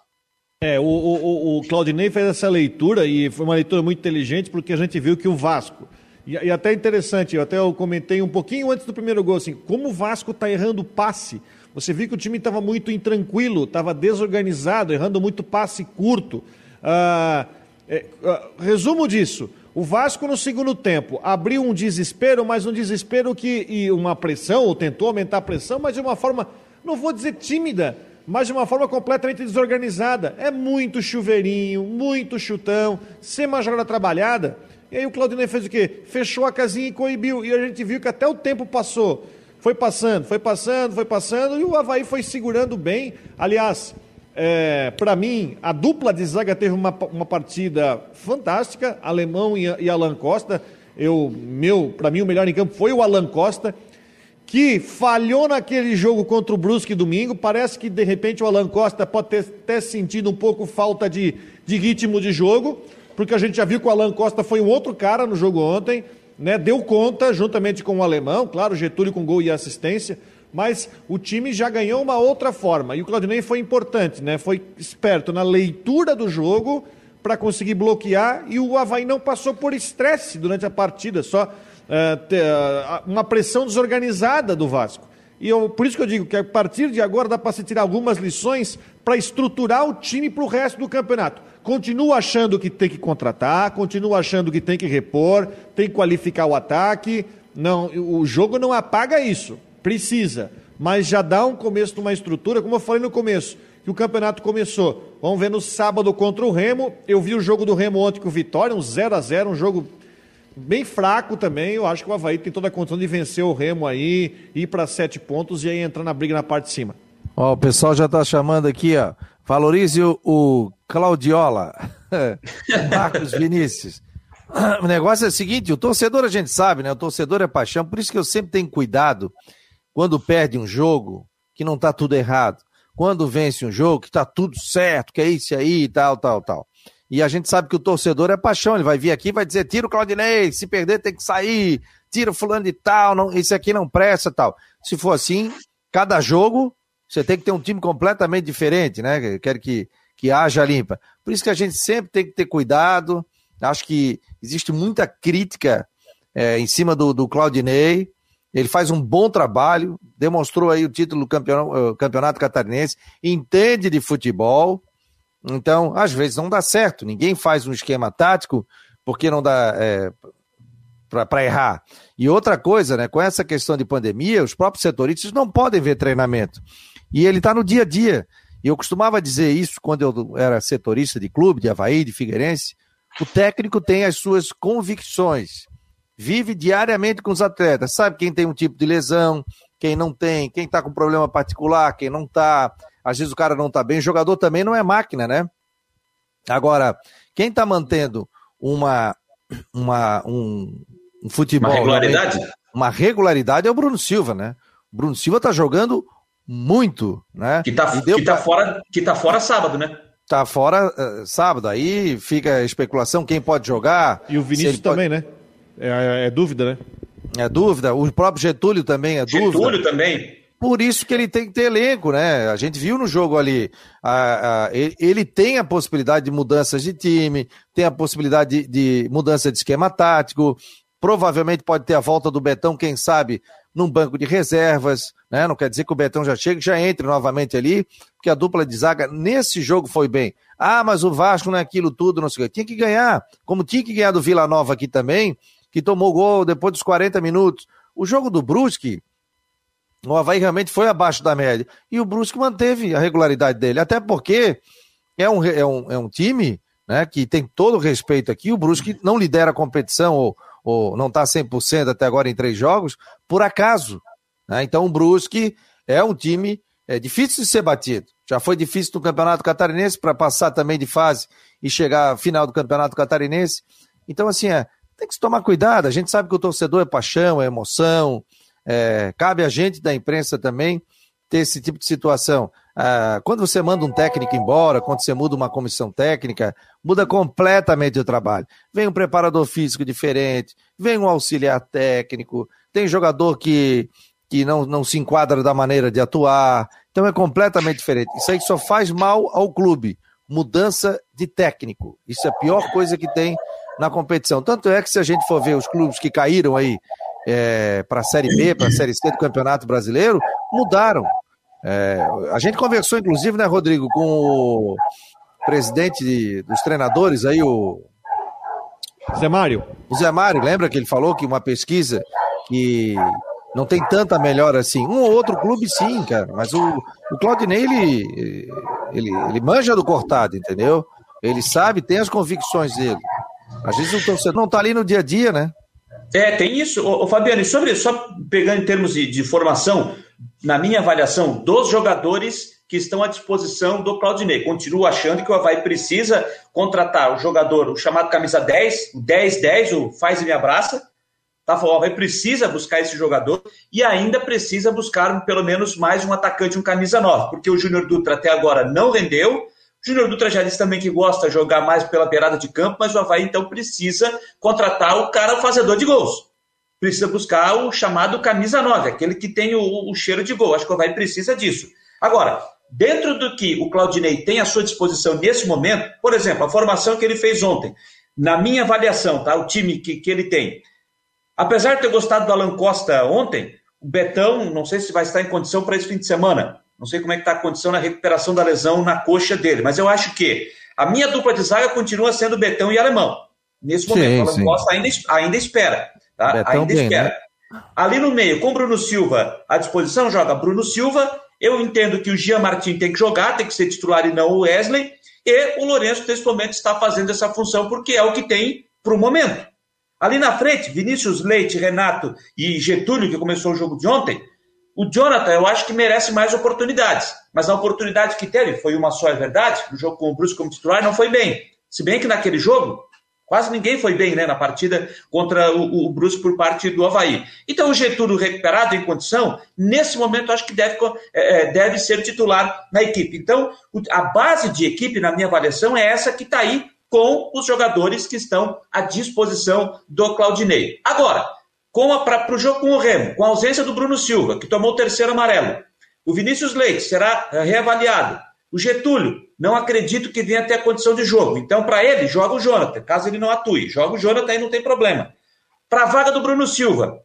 É, o, o, o Claudinei fez essa leitura e foi uma leitura muito inteligente porque a gente viu que o Vasco e, e até interessante, eu até eu comentei um pouquinho antes do primeiro gol, assim, como o Vasco está errando passe. Você viu que o time estava muito intranquilo, estava desorganizado, errando muito passe curto. Ah, é, ah, resumo disso. O Vasco no segundo tempo abriu um desespero, mas um desespero que e uma pressão, ou tentou aumentar a pressão, mas de uma forma, não vou dizer tímida, mas de uma forma completamente desorganizada. É muito chuveirinho, muito chutão, sem uma jogada trabalhada. E aí o Claudinei fez o quê? Fechou a casinha e coibiu. E a gente viu que até o tempo passou. Foi passando, foi passando, foi passando, e o Havaí foi segurando bem. Aliás, é, para mim, a dupla de zaga teve uma, uma partida fantástica, Alemão e, e Alan Costa. Eu, meu, para mim, o melhor em campo foi o Alan Costa, que falhou naquele jogo contra o Brusque domingo. Parece que, de repente, o Alan Costa pode ter, ter sentido um pouco falta de, de ritmo de jogo porque a gente já viu que o Alan Costa foi um outro cara no jogo ontem, né? Deu conta juntamente com o alemão, claro, Getúlio com gol e assistência, mas o time já ganhou uma outra forma. E o Claudinei foi importante, né? Foi esperto na leitura do jogo para conseguir bloquear e o Havaí não passou por estresse durante a partida, só ter, uh, uma pressão desorganizada do Vasco. E eu, por isso que eu digo que a partir de agora dá para se tirar algumas lições para estruturar o time para o resto do campeonato. Continua achando que tem que contratar, continua achando que tem que repor, tem que qualificar o ataque. Não, o jogo não apaga isso. Precisa, mas já dá um começo de uma estrutura, como eu falei no começo, que o campeonato começou. Vamos ver no sábado contra o Remo. Eu vi o jogo do Remo ontem com o Vitória, um 0 a 0 um jogo bem fraco também. Eu acho que o Havaí tem toda a condição de vencer o Remo aí, ir para sete pontos e aí entrar na briga na parte de cima. Ó, o pessoal já está chamando aqui, ó. Valorize o, Claudiola, Marcos Vinícius. O negócio é o seguinte: o torcedor a gente sabe, né? O torcedor é paixão, por isso que eu sempre tenho cuidado quando perde um jogo, que não tá tudo errado. Quando vence um jogo, que tá tudo certo, que é isso aí, tal, tal, tal. E a gente sabe que o torcedor é paixão, ele vai vir aqui e vai dizer: tira o Claudinei, se perder tem que sair, tira o fulano de tal, não, esse aqui não presta tal. Se for assim, cada jogo você tem que ter um time completamente diferente, né? Quero que, que haja limpa. Por isso que a gente sempre tem que ter cuidado. Acho que existe muita crítica é, em cima do, do Claudinei. Ele faz um bom trabalho, demonstrou aí o título do campeonato, campeonato catarinense, entende de futebol. Então, às vezes não dá certo. Ninguém faz um esquema tático porque não dá é, para errar. E outra coisa, né? Com essa questão de pandemia, os próprios setoristas não podem ver treinamento. E ele está no dia a dia. E eu costumava dizer isso quando eu era setorista de clube, de Havaí, de Figueirense. O técnico tem as suas convicções. Vive diariamente com os atletas. Sabe quem tem um tipo de lesão, quem não tem, quem está com problema particular, quem não está. Às vezes o cara não está bem. O jogador também não é máquina, né? Agora, quem está mantendo uma, uma, um, um futebol. Uma regularidade? Uma regularidade é o Bruno Silva, né? O Bruno Silva está jogando muito, né? Que tá, que tá, fora, que tá fora sábado, né? Tá fora uh, sábado, aí fica a especulação quem pode jogar. E o Vinícius também, pode... né? É, é, é, dúvida, né? É dúvida. O próprio Getúlio também é Getúlio dúvida. Getúlio também. Por isso que ele tem que ter elenco, né? A gente viu no jogo ali, a, a, ele tem a possibilidade de mudanças de time, tem a possibilidade de, de mudança de esquema tático, provavelmente pode ter a volta do Betão, quem sabe, num banco de reservas, né? Não quer dizer que o Betão já chegue, já entre novamente ali, porque a dupla de zaga nesse jogo foi bem. Ah, mas o Vasco não é aquilo tudo, não sei o que. Tinha que ganhar, como tinha que ganhar do Vila Nova aqui também, que tomou gol depois dos 40 minutos. O jogo do Brusque, o Havaí realmente foi abaixo da média. E o Brusque manteve a regularidade dele. Até porque é um, é um, é um time né, que tem todo o respeito aqui. O Brusque não lidera a competição ou, ou não está 100% até agora em três jogos, por acaso. Né? Então o Brusque é um time é, difícil de ser batido. Já foi difícil no Campeonato Catarinense para passar também de fase e chegar à final do Campeonato Catarinense. Então, assim, é, tem que se tomar cuidado. A gente sabe que o torcedor é paixão, é emoção, é, cabe a gente da imprensa também ter esse tipo de situação. Ah, quando você manda um técnico embora, quando você muda uma comissão técnica, muda completamente o trabalho. Vem um preparador físico diferente, vem um auxiliar técnico, tem jogador que, que não, não se enquadra da maneira de atuar. Então é completamente diferente. Isso aí só faz mal ao clube. Mudança de técnico. Isso é a pior coisa que tem na competição. Tanto é que se a gente for ver os clubes que caíram aí é, para a Série B, para a Série C do Campeonato Brasileiro, mudaram. É, a gente conversou, inclusive, né, Rodrigo, com o presidente de, dos treinadores aí, o. Zé Mário. O Zé Mário, lembra que ele falou que uma pesquisa que não tem tanta melhora assim. Um ou outro clube, sim, cara. Mas o, o Claudinei, ele, ele, ele manja do cortado, entendeu? Ele sabe, tem as convicções dele. Às vezes o torcedor não tá ali no dia a dia, né? É, tem isso. Ô, ô Fabiano, e sobre, só pegando em termos de, de formação, na minha avaliação, dos jogadores que estão à disposição do Claudinei. Continuo achando que o Havaí precisa contratar o jogador, o chamado camisa 10, o 10-10, o faz e me abraça. Tá, o Havaí precisa buscar esse jogador e ainda precisa buscar pelo menos mais um atacante, um camisa 9, porque o Júnior Dutra até agora não rendeu, Júnior Dutra já disse também que gosta de jogar mais pela beirada de campo, mas o Havaí então precisa contratar o cara fazedor de gols. Precisa buscar o chamado camisa 9, aquele que tem o, o cheiro de gol. Acho que o Havaí precisa disso. Agora, dentro do que o Claudinei tem à sua disposição nesse momento, por exemplo, a formação que ele fez ontem, na minha avaliação, tá? o time que, que ele tem. Apesar de ter gostado do Alan Costa ontem, o Betão, não sei se vai estar em condição para esse fim de semana. Não sei como é que está a condição na recuperação da lesão na coxa dele, mas eu acho que a minha dupla de zaga continua sendo Betão e Alemão. Nesse momento, sim, o Costa ainda, ainda espera. Tá? Betão ainda bem, espera. Né? Ali no meio, com Bruno Silva à disposição, joga Bruno Silva. Eu entendo que o Jean Martin tem que jogar, tem que ser titular e não o Wesley. E o Lourenço, nesse momento, está fazendo essa função porque é o que tem para o momento. Ali na frente, Vinícius Leite, Renato e Getúlio, que começou o jogo de ontem, o Jonathan, eu acho que merece mais oportunidades, mas a oportunidade que teve foi uma só, é verdade. No jogo com o Bruce como titular não foi bem. Se bem que naquele jogo, quase ninguém foi bem né, na partida contra o, o por parte do Havaí. Então o Getúlio recuperado em condição, nesse momento acho que deve, é, é, deve ser titular na equipe. Então a base de equipe, na minha avaliação, é essa que está aí com os jogadores que estão à disposição do Claudinei. Agora, para o jogo com o Remo, com a ausência do Bruno Silva, que tomou o terceiro amarelo. O Vinícius Leite será eh, reavaliado. O Getúlio, não acredito que venha ter a condição de jogo. Então, para ele, joga o Jonathan, caso ele não atue. Joga o Jonathan e não tem problema. Para a vaga do Bruno Silva,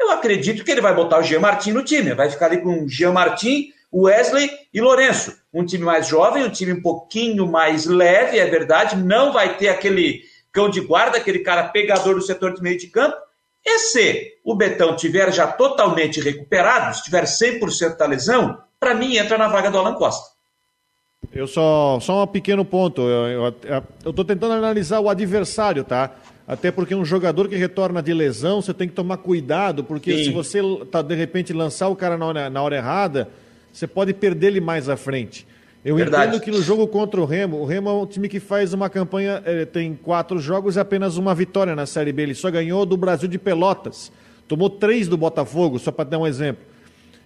eu acredito que ele vai botar o Jean Martin no time. Vai ficar ali com o Jean Martin, Wesley e Lourenço. Um time mais jovem, um time um pouquinho mais leve, é verdade. Não vai ter aquele cão de guarda, aquele cara pegador do setor de meio de campo e se o Betão tiver já totalmente recuperado, estiver 100% da lesão, para mim entra na vaga do Alan Costa. Eu só, só um pequeno ponto. Eu estou tentando analisar o adversário, tá? Até porque um jogador que retorna de lesão, você tem que tomar cuidado, porque Sim. se você tá, de repente lançar o cara na hora, na hora errada, você pode perder ele mais à frente. Eu Verdade. entendo que no jogo contra o Remo, o Remo é um time que faz uma campanha, eh, tem quatro jogos e apenas uma vitória na Série B. Ele só ganhou do Brasil de Pelotas. Tomou três do Botafogo, só para dar um exemplo.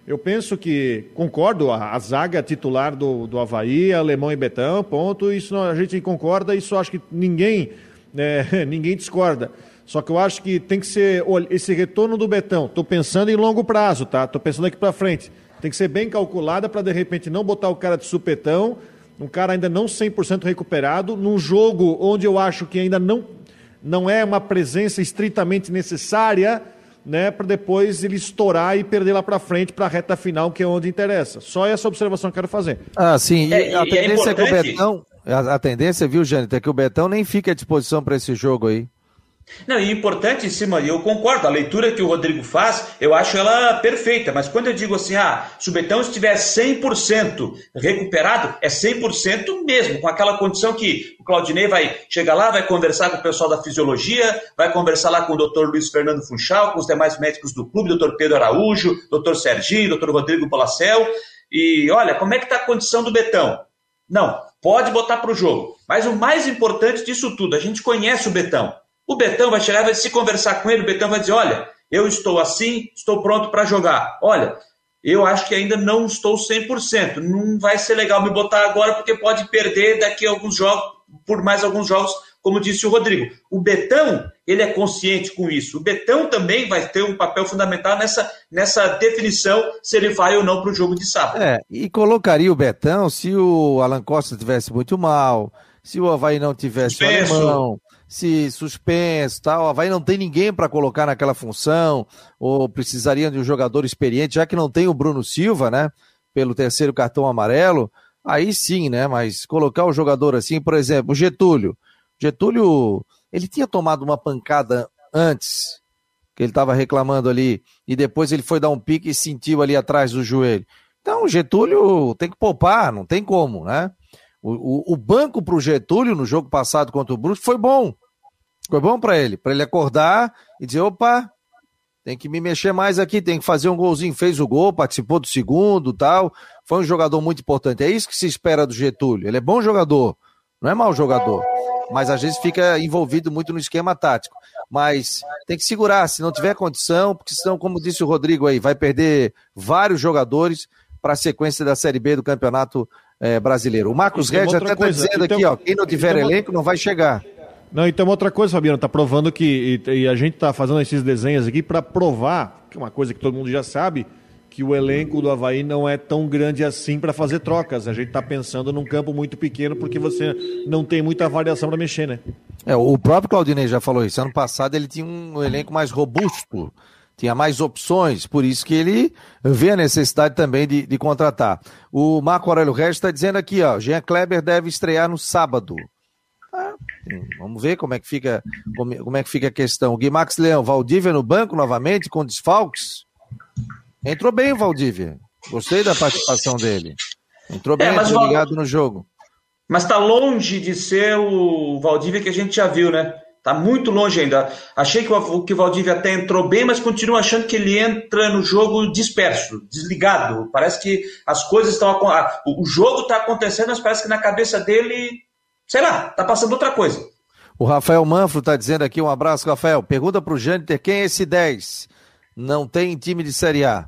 Eu penso que, concordo, a, a zaga titular do, do Havaí, Alemão e Betão, ponto. Isso a gente concorda, isso acho que ninguém, né, ninguém discorda. Só que eu acho que tem que ser olha, esse retorno do Betão. Estou pensando em longo prazo, tá? Estou pensando aqui para frente tem que ser bem calculada para de repente não botar o cara de supetão, um cara ainda não 100% recuperado, num jogo onde eu acho que ainda não, não é uma presença estritamente necessária, né, para depois ele estourar e perder lá para frente para a reta final, que é onde interessa. Só essa observação que eu quero fazer. Ah, sim. É, a tendência é, é que o Betão, a, a tendência, viu, Jânio, é que o Betão nem fica à disposição para esse jogo aí. Não, e importante em cima, eu concordo, a leitura que o Rodrigo faz, eu acho ela perfeita, mas quando eu digo assim, ah, se o Betão estiver 100% recuperado, é 100% mesmo, com aquela condição que o Claudinei vai chegar lá, vai conversar com o pessoal da fisiologia, vai conversar lá com o doutor Luiz Fernando Funchal, com os demais médicos do clube, doutor Pedro Araújo, doutor Serginho, doutor Rodrigo Polacel, e olha, como é que está a condição do Betão? Não, pode botar para o jogo, mas o mais importante disso tudo, a gente conhece o Betão, o Betão vai chegar, vai se conversar com ele, o Betão vai dizer: olha, eu estou assim, estou pronto para jogar. Olha, eu acho que ainda não estou 100%. Não vai ser legal me botar agora, porque pode perder daqui a alguns jogos, por mais alguns jogos, como disse o Rodrigo. O Betão, ele é consciente com isso. O Betão também vai ter um papel fundamental nessa, nessa definição se ele vai ou não para o jogo de sábado. É, e colocaria o Betão se o Alan Costa tivesse muito mal, se o Havaí não tivesse o alemão, se suspenso tal, Havaí não tem ninguém para colocar naquela função, ou precisaria de um jogador experiente, já que não tem o Bruno Silva, né? Pelo terceiro cartão amarelo, aí sim, né? Mas colocar o jogador assim, por exemplo, o Getúlio. Getúlio, ele tinha tomado uma pancada antes, que ele estava reclamando ali, e depois ele foi dar um pique e sentiu ali atrás do joelho. Então, o Getúlio tem que poupar, não tem como, né? O, o, o banco para o Getúlio no jogo passado contra o Brusque foi bom. Foi bom para ele, para ele acordar e dizer: opa, tem que me mexer mais aqui, tem que fazer um golzinho. Fez o gol, participou do segundo tal. Foi um jogador muito importante. É isso que se espera do Getúlio. Ele é bom jogador, não é mau jogador. Mas às vezes fica envolvido muito no esquema tático. Mas tem que segurar, se não tiver condição, porque senão, como disse o Rodrigo aí, vai perder vários jogadores para a sequência da Série B do Campeonato é, Brasileiro. O Marcos Redes até está dizendo aqui, ó, quem não tiver elenco não vai chegar. Não, então outra coisa, Fabiano, está provando que, e, e a gente está fazendo esses desenhos aqui para provar, que é uma coisa que todo mundo já sabe, que o elenco do Havaí não é tão grande assim para fazer trocas. A gente está pensando num campo muito pequeno porque você não tem muita variação para mexer, né? É, o próprio Claudinei já falou isso. Ano passado ele tinha um elenco mais robusto, tinha mais opções, por isso que ele vê a necessidade também de, de contratar. O Marco Aurélio Regis está dizendo aqui, ó, Jean Kleber deve estrear no sábado. Vamos ver como é que fica, como, é que fica a questão. Guimax Leão, Valdívia no banco novamente com desfalques? Entrou bem o Valdívia. Gostei da participação dele. Entrou bem, é, mas ligado no jogo. Mas está longe de ser o Valdívia que a gente já viu, né? Tá muito longe ainda. Achei que o, que o Valdívia até entrou bem, mas continuo achando que ele entra no jogo disperso, desligado. Parece que as coisas estão. O jogo está acontecendo, mas parece que na cabeça dele Sei lá, tá passando outra coisa. O Rafael Manfro tá dizendo aqui, um abraço, Rafael. Pergunta pro Jâniter quem é esse 10? Não tem time de Série A.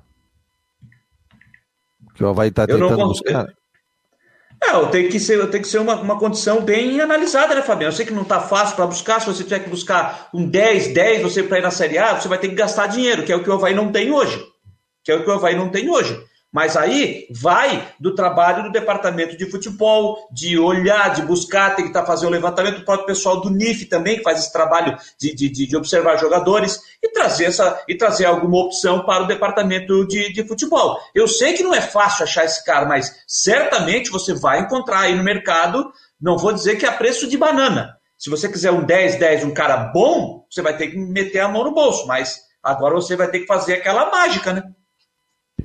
Que o Havaí tá tentando não... buscar. É, eu tenho que ser, eu tenho que ser uma, uma condição bem analisada, né, Fabiano? Eu sei que não tá fácil para buscar. Se você tiver que buscar um 10, 10, você para ir na Série A, você vai ter que gastar dinheiro, que é o que o Havaí não tem hoje. Que é o que o Havaí não tem hoje. Mas aí vai do trabalho do departamento de futebol, de olhar, de buscar, tem que estar tá fazendo o levantamento, do próprio pessoal do NIF também, que faz esse trabalho de, de, de observar jogadores e trazer, essa, e trazer alguma opção para o departamento de, de futebol. Eu sei que não é fácil achar esse cara, mas certamente você vai encontrar aí no mercado, não vou dizer que é a preço de banana. Se você quiser um 10, 10, um cara bom, você vai ter que meter a mão no bolso, mas agora você vai ter que fazer aquela mágica, né?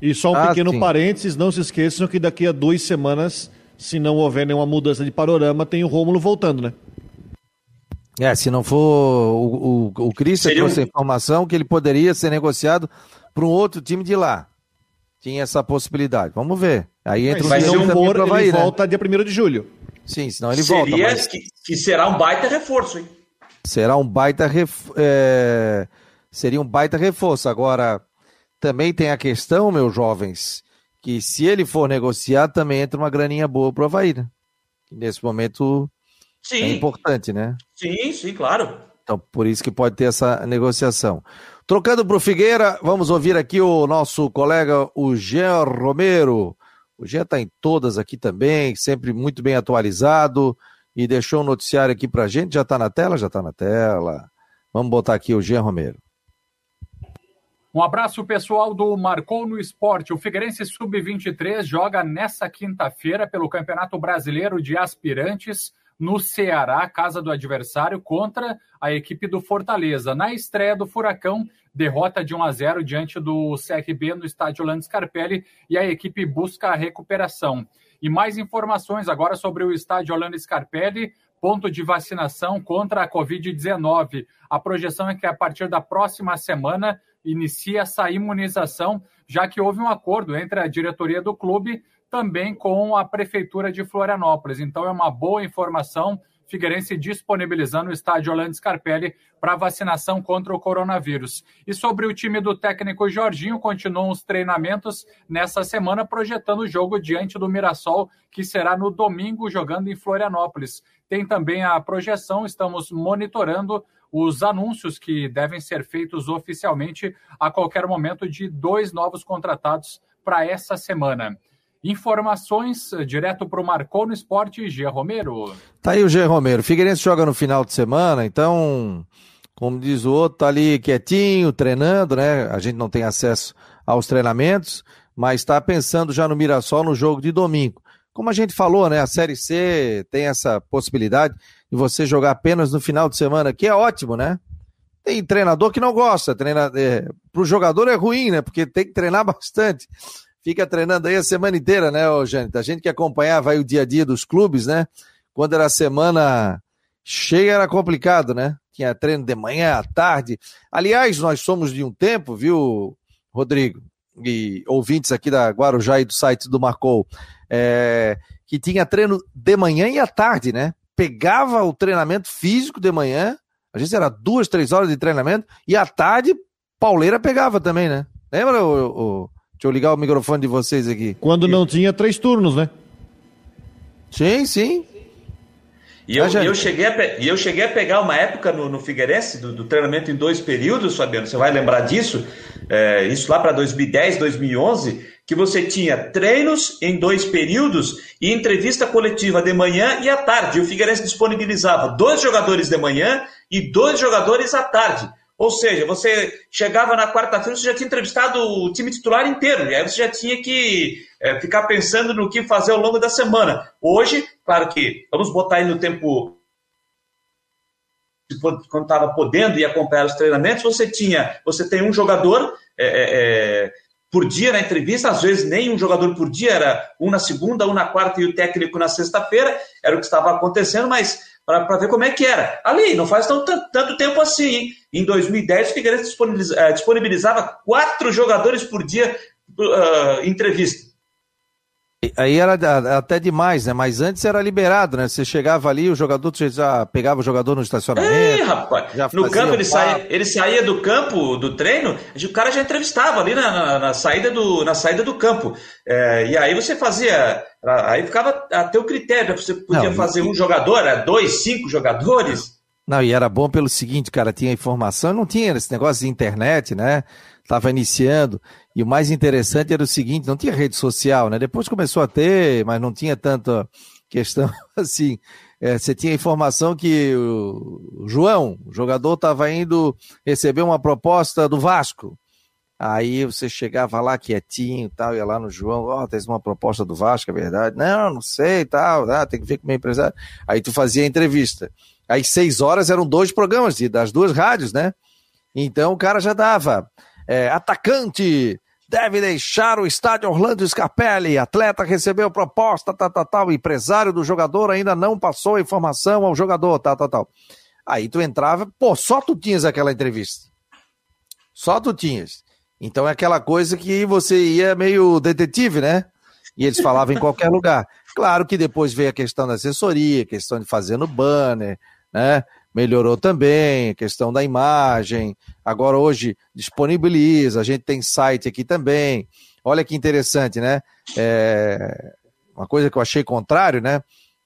E só um ah, pequeno sim. parênteses, não se esqueçam que daqui a duas semanas, se não houver nenhuma mudança de panorama, tem o Rômulo voltando, né? É, se não for o, o, o Christian trouxe a informação que ele poderia ser negociado para um outro time de lá. Tinha essa possibilidade. Vamos ver. Aí entra mas o Mas for, ele Havaí, né? volta dia 1 de julho. Sim, senão ele Seria volta. Mas... Que, que será um baita reforço, hein? Será um baita ref... é... Seria um baita reforço. Agora, também tem a questão, meus jovens, que se ele for negociar, também entra uma graninha boa pro Havaí, né? Que nesse momento é sim. é importante, né? Sim, sim, claro. Então, por isso que pode ter essa negociação. Trocando para o Figueira, vamos ouvir aqui o nosso colega, o Jean Romero. O Jean está em todas aqui também, sempre muito bem atualizado e deixou um noticiário aqui para gente. Já está na tela? Já está na tela. Vamos botar aqui o Jean Romero. Um abraço pessoal do Marcou no Esporte. O Figueirense Sub-23 joga nessa quinta-feira pelo Campeonato Brasileiro de Aspirantes no Ceará, casa do adversário, contra a equipe do Fortaleza. Na estreia do Furacão, derrota de 1 a 0 diante do CRB no estádio Orlando Scarpelli e a equipe busca a recuperação. E mais informações agora sobre o estádio Orlando Scarpelli, ponto de vacinação contra a Covid-19. A projeção é que a partir da próxima semana inicia essa imunização, já que houve um acordo entre a diretoria do clube também com a Prefeitura de Florianópolis. Então é uma boa informação. Figueirense disponibilizando o estádio Orlando Scarpelli para vacinação contra o coronavírus. E sobre o time do técnico Jorginho, continuam os treinamentos nessa semana, projetando o jogo diante do Mirassol, que será no domingo, jogando em Florianópolis. Tem também a projeção, estamos monitorando os anúncios que devem ser feitos oficialmente a qualquer momento de dois novos contratados para essa semana. Informações eh, direto para o Marcou no Esporte, Gia Romero. Tá aí o Gia Romero. Figueirense joga no final de semana, então, como diz o outro, tá ali quietinho, treinando, né? A gente não tem acesso aos treinamentos, mas está pensando já no Mirassol no jogo de domingo. Como a gente falou, né? A Série C tem essa possibilidade de você jogar apenas no final de semana, que é ótimo, né? Tem treinador que não gosta, treina, é, para o jogador é ruim, né? Porque tem que treinar bastante fica treinando aí a semana inteira, né, ô Jânio? A gente que acompanhava aí o dia a dia dos clubes, né? Quando era semana cheia era complicado, né? Tinha treino de manhã, à tarde. Aliás, nós somos de um tempo, viu, Rodrigo? E ouvintes aqui da Guarujá e do site do Marcou, é, que tinha treino de manhã e à tarde, né? Pegava o treinamento físico de manhã, às vezes era duas, três horas de treinamento, e à tarde, pauleira pegava também, né? Lembra, o, o Deixa eu ligar o microfone de vocês aqui. Quando não tinha três turnos, né? Sim, sim. E eu, eu, cheguei a, e eu cheguei a pegar uma época no, no Figueirense, do, do, treinamento em dois períodos, Fabiano, você vai lembrar disso, é, isso lá para 2010, 2011, que você tinha treinos em dois períodos e entrevista coletiva de manhã e à tarde. E o Figueirense disponibilizava dois jogadores de manhã e dois jogadores à tarde. Ou seja, você chegava na quarta-feira, você já tinha entrevistado o time titular inteiro, e aí você já tinha que é, ficar pensando no que fazer ao longo da semana. Hoje, claro que vamos botar aí no tempo quando estava podendo ir acompanhar os treinamentos, você tinha, você tem um jogador é, é, por dia na entrevista, às vezes nem um jogador por dia, era um na segunda, um na quarta e o técnico na sexta-feira, era o que estava acontecendo, mas para ver como é que era. Ali, não faz tão, tanto tempo assim. Hein? Em 2010, o Figueirense eh, disponibilizava quatro jogadores por dia uh, entrevista. Aí era até demais, né? Mas antes era liberado, né? Você chegava ali, o jogador já pegava o jogador no estacionamento. Ei, rapaz. No campo ele saía, ele saía do campo do treino, o cara já entrevistava ali na, na, na saída, do, na saída do campo. É, e aí você fazia. Aí ficava a teu critério. Né? Você podia Não, fazer um jogador, dois, cinco jogadores. Não, e era bom pelo seguinte, cara, tinha informação, não tinha esse negócio de internet, né? Tava iniciando. E o mais interessante era o seguinte, não tinha rede social, né? Depois começou a ter, mas não tinha tanta questão assim. É, você tinha informação que o João, o jogador, estava indo receber uma proposta do Vasco. Aí você chegava lá quietinho tal, ia lá no João, ó, oh, tem uma proposta do Vasco, é verdade? Não, não sei tal, ah, tem que ver com o meu empresário. Aí tu fazia a entrevista. Às seis horas eram dois programas das duas rádios, né? Então o cara já dava. É, atacante deve deixar o estádio Orlando Scarpelli. Atleta recebeu proposta, tal, tal, tal. Empresário do jogador ainda não passou a informação ao jogador, tal, tal, tal. Aí tu entrava, pô, só tu tinhas aquela entrevista. Só tu tinhas. Então é aquela coisa que você ia meio detetive, né? E eles falavam em qualquer lugar. Claro que depois veio a questão da assessoria, questão de fazer no banner, né? Melhorou também a questão da imagem. Agora hoje disponibiliza, a gente tem site aqui também. Olha que interessante, né? É... Uma coisa que eu achei contrário, né?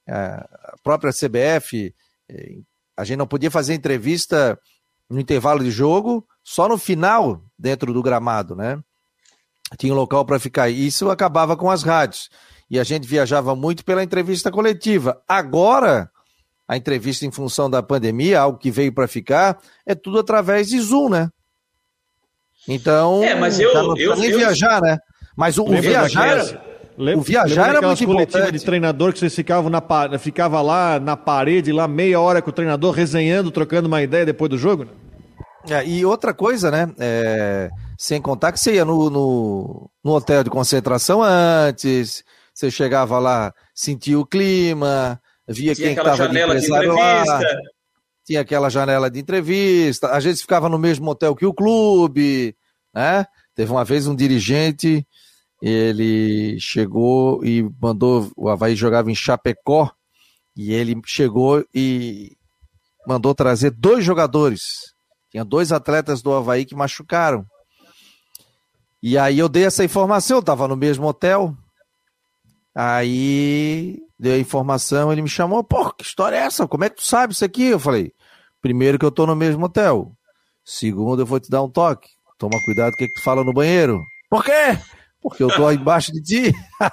É, a própria CBF, é, a gente não podia fazer entrevista no intervalo de jogo, só no final, dentro do gramado, né? Tinha um local para ficar. E isso acabava com as rádios. E a gente viajava muito pela entrevista coletiva. Agora, a entrevista em função da pandemia, algo que veio para ficar, é tudo através de Zoom, né? Então, é, mas eu, não eu, nem eu, viajar, né? Mas o, o viajar, Lembra, o viajar era muito coletiva importante. de treinador que vocês ficavam na, ficava lá na parede, lá meia hora com o treinador resenhando, trocando uma ideia depois do jogo? Né? É, e outra coisa, né? É, sem contar que você ia no, no, no, hotel de concentração antes, você chegava lá, sentia o clima, via tinha quem estava de empresário lá. Tinha aquela janela de entrevista, às vezes ficava no mesmo hotel que o clube, né? Teve uma vez um dirigente, ele chegou e mandou, o Havaí jogava em Chapecó, e ele chegou e mandou trazer dois jogadores. Tinha dois atletas do Havaí que machucaram. E aí eu dei essa informação, eu estava no mesmo hotel. Aí deu a informação, ele me chamou, pô, que história é essa? Como é que tu sabe isso aqui? Eu falei, primeiro que eu tô no mesmo hotel. Segundo, eu vou te dar um toque. Toma cuidado o que, que tu fala no banheiro. Por quê? Porque eu tô embaixo de ti.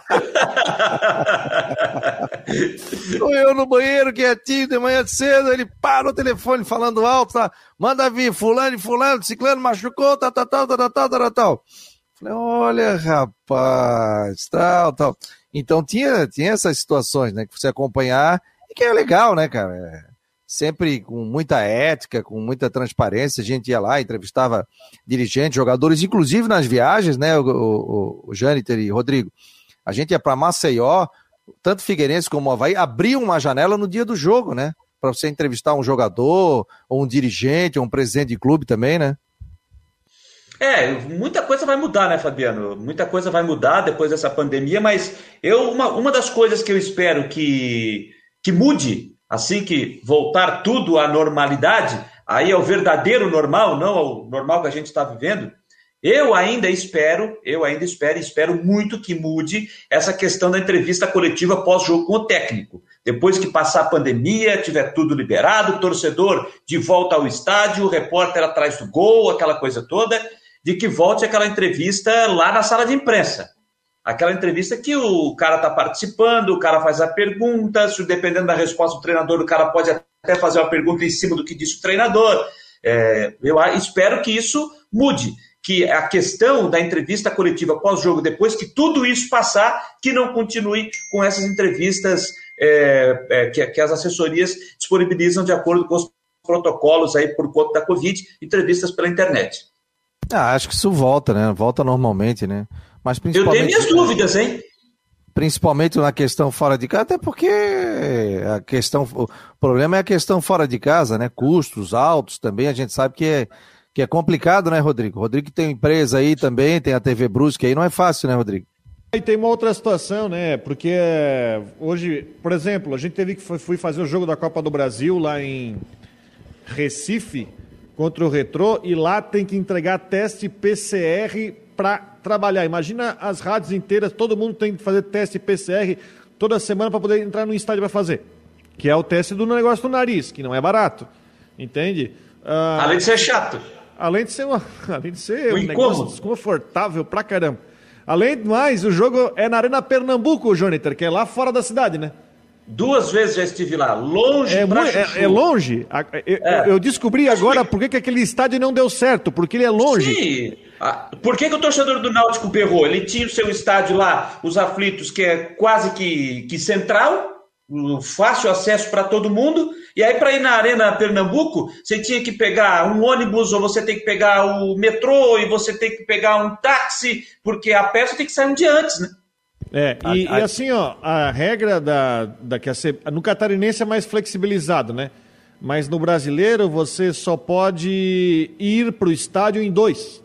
Eu no banheiro quietinho de manhã cedo, ele para o telefone falando alto, tá? Manda vir, fulano fulano, ciclano machucou, tal, tal, tal, tal, tal, tal, tal. Falei, olha, rapaz, tal, tal. Então tinha, tinha essas situações, né, que você acompanhar e que é legal, né, cara? É, sempre com muita ética, com muita transparência, a gente ia lá, entrevistava dirigentes, jogadores, inclusive nas viagens, né, o, o, o Jâniter e Rodrigo. A gente ia para Maceió, tanto Figueirense como Havaí abriam uma janela no dia do jogo, né? Para você entrevistar um jogador, ou um dirigente, ou um presidente de clube também, né? É, muita coisa vai mudar, né, Fabiano? Muita coisa vai mudar depois dessa pandemia, mas eu uma, uma das coisas que eu espero que, que mude assim que voltar tudo à normalidade, aí é o verdadeiro normal, não o normal que a gente está vivendo. Eu ainda espero, eu ainda espero, espero muito que mude essa questão da entrevista coletiva pós-jogo com o técnico. Depois que passar a pandemia, tiver tudo liberado, torcedor de volta ao estádio, repórter atrás do gol, aquela coisa toda, de que volte aquela entrevista lá na sala de imprensa. Aquela entrevista que o cara está participando, o cara faz a pergunta, se dependendo da resposta do treinador, o cara pode até fazer uma pergunta em cima do que disse o treinador. É, eu espero que isso mude, que a questão da entrevista coletiva pós-jogo, depois que tudo isso passar, que não continue com essas entrevistas é, é, que, que as assessorias disponibilizam de acordo com os protocolos aí por conta da Covid, entrevistas pela internet. Ah, acho que isso volta, né? Volta normalmente, né? Mas Eu tenho minhas dúvidas, hein? Principalmente na questão fora de casa, até porque a questão, o problema é a questão fora de casa, né? Custos altos também, a gente sabe que é, que é complicado, né, Rodrigo? Rodrigo tem empresa aí também, tem a TV Brusque aí, não é fácil, né, Rodrigo? E tem uma outra situação, né? Porque hoje, por exemplo, a gente teve que fui fazer o jogo da Copa do Brasil lá em Recife contra o Retrô e lá tem que entregar teste PCR para trabalhar. Imagina as rádios inteiras, todo mundo tem que fazer teste PCR toda semana para poder entrar no estádio para fazer. Que é o teste do negócio do nariz, que não é barato. Entende? Uh, além de ser chato. Além de ser, uma, além de ser um negócio desconfortável pra caramba. Além de mais, o jogo é na Arena Pernambuco, Jonathan, que é lá fora da cidade, né? Duas vezes já estive lá, longe é, pra é, é longe. Eu, é. eu descobri agora por que aquele estádio não deu certo, porque ele é longe. Sim. Ah, por que, que, o torcedor do Náutico berrou? Ele tinha o seu estádio lá, os aflitos, que é quase que, que central, fácil acesso para todo mundo. E aí, para ir na Arena Pernambuco, você tinha que pegar um ônibus, ou você tem que pegar o metrô, e você tem que pegar um táxi, porque a peça tem que sair um dia antes, né? É, e, a, a... e assim, ó, a regra da, da que a, no catarinense é mais flexibilizado, né? Mas no brasileiro você só pode ir para o estádio em dois.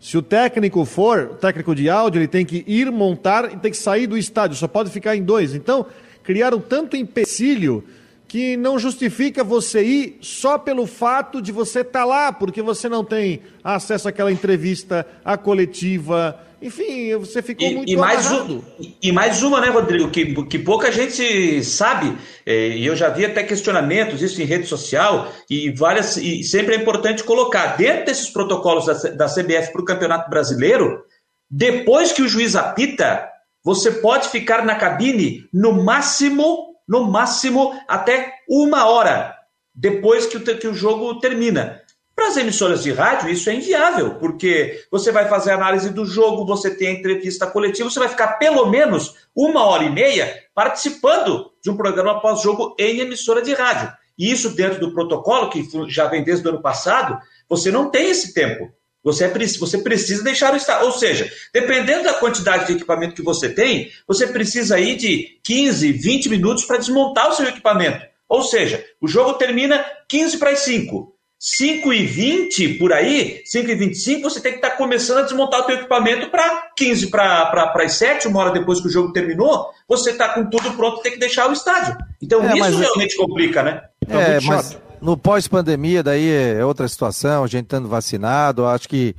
Se o técnico for, o técnico de áudio, ele tem que ir montar e tem que sair do estádio, só pode ficar em dois. Então, criaram tanto empecilho que não justifica você ir só pelo fato de você estar tá lá, porque você não tem acesso àquela entrevista, à coletiva, enfim, você ficou e, muito e mais, um, e mais uma, né, Rodrigo, que, que pouca gente sabe, é, e eu já vi até questionamentos, isso em rede social, e várias, e sempre é importante colocar, dentro desses protocolos da, da CBF para o Campeonato Brasileiro, depois que o juiz apita, você pode ficar na cabine no máximo no máximo até uma hora depois que o, que o jogo termina. Para as emissoras de rádio, isso é inviável, porque você vai fazer análise do jogo, você tem a entrevista coletiva, você vai ficar pelo menos uma hora e meia participando de um programa pós-jogo em emissora de rádio. E isso dentro do protocolo, que já vem desde o ano passado, você não tem esse tempo. Você, é, você precisa deixar o estado. Ou seja, dependendo da quantidade de equipamento que você tem, você precisa ir de 15, 20 minutos para desmontar o seu equipamento. Ou seja, o jogo termina 15 para as 5. 5 e 20 por aí, 5 e 25, você tem que estar tá começando a desmontar o seu equipamento para 15 para as 7, uma hora depois que o jogo terminou, você está com tudo pronto, tem que deixar o estádio. Então é, isso realmente complica, né? Então, é, mas, no pós-pandemia, daí é outra situação, a gente estando vacinado, acho que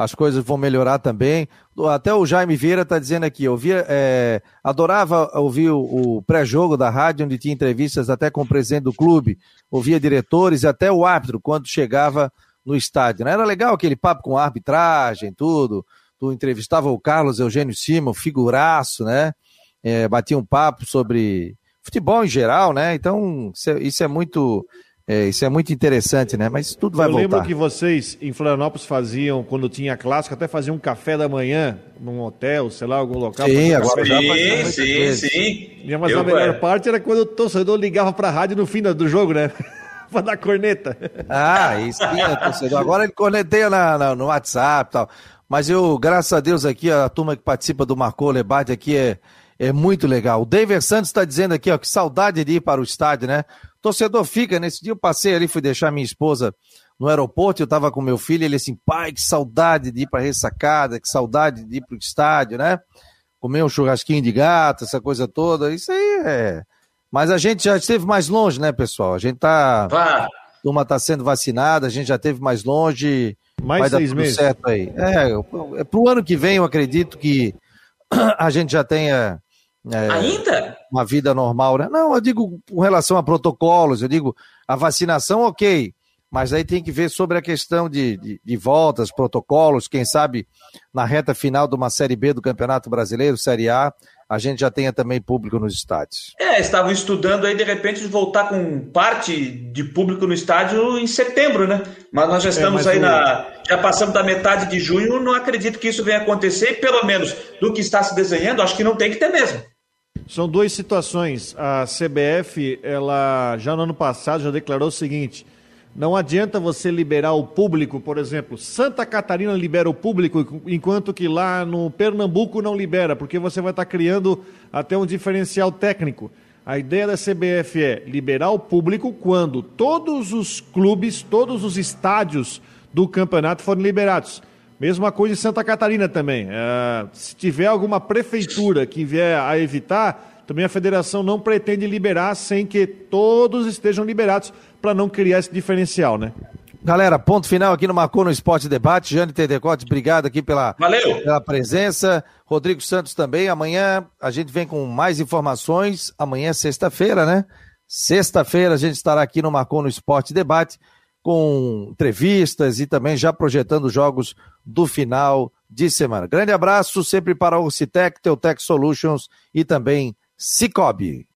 as coisas vão melhorar também. Até o Jaime Vieira está dizendo aqui, eu via, é, adorava ouvir o, o pré-jogo da rádio, onde tinha entrevistas até com o presidente do clube, ouvia diretores e até o árbitro quando chegava no estádio. Né? era legal aquele papo com arbitragem, tudo. Tu entrevistava o Carlos Eugênio Simon, figuraço, né? É, batia um papo sobre futebol em geral, né? Então, isso é, isso é muito é, isso é muito interessante, né? Mas tudo vai Eu voltar. Eu lembro que vocês em Florianópolis faziam, quando tinha clássico, até faziam um café da manhã num hotel, sei lá, algum local. Sim, agora já Sim, sim, sim. Mas Eu, a melhor é. parte era quando o torcedor ligava para a rádio no fim do jogo, né? para dar corneta. Ah, isso tinha torcedor. Agora ele corneteia na, na, no WhatsApp e tal. Mas eu, graças a Deus, aqui, a turma que participa do Marcou Lebate aqui é, é muito legal. O David Santos está dizendo aqui, ó, que saudade de ir para o estádio, né? torcedor fica. Nesse dia eu passei ali, fui deixar minha esposa no aeroporto, eu estava com meu filho, ele assim, pai, que saudade de ir para ressacada, que saudade de ir para o estádio, né? Comer um churrasquinho de gato, essa coisa toda, isso aí é. Mas a gente já esteve mais longe, né, pessoal? A gente tá. A turma tá sendo vacinada, a gente já esteve mais longe. Mais vai seis meses. certo aí. É, é pro ano que vem, eu acredito que a gente já tenha é, Ainda? Uma vida normal, né? Não, eu digo com relação a protocolos, eu digo a vacinação, ok, mas aí tem que ver sobre a questão de, de, de, voltas, protocolos, quem sabe na reta final de uma Série B do Campeonato Brasileiro, Série A, a gente já tenha também público nos estádios. É, estavam estudando aí de repente de voltar com parte de público no estádio em setembro, né? Mas nós já é, estamos é, aí o... na. Já passamos da metade de junho, não acredito que isso venha acontecer, pelo menos do que está se desenhando, acho que não tem que ter mesmo. São duas situações. A CBF, ela já no ano passado já declarou o seguinte: não adianta você liberar o público, por exemplo, Santa Catarina libera o público, enquanto que lá no Pernambuco não libera, porque você vai estar criando até um diferencial técnico. A ideia da CBF é liberar o público quando todos os clubes, todos os estádios do campeonato forem liberados. Mesma coisa em Santa Catarina também. É, se tiver alguma prefeitura que vier a evitar, também a federação não pretende liberar sem que todos estejam liberados para não criar esse diferencial, né? Galera, ponto final aqui no Marcou no Esporte Debate. Jane Tedecote, obrigado aqui pela, Valeu. pela presença. Rodrigo Santos também. Amanhã a gente vem com mais informações. Amanhã é sexta-feira, né? Sexta-feira a gente estará aqui no Marcou no Esporte Debate com entrevistas e também já projetando jogos do final de semana. Grande abraço sempre para o Citec, Teutec Solutions e também Cicobi.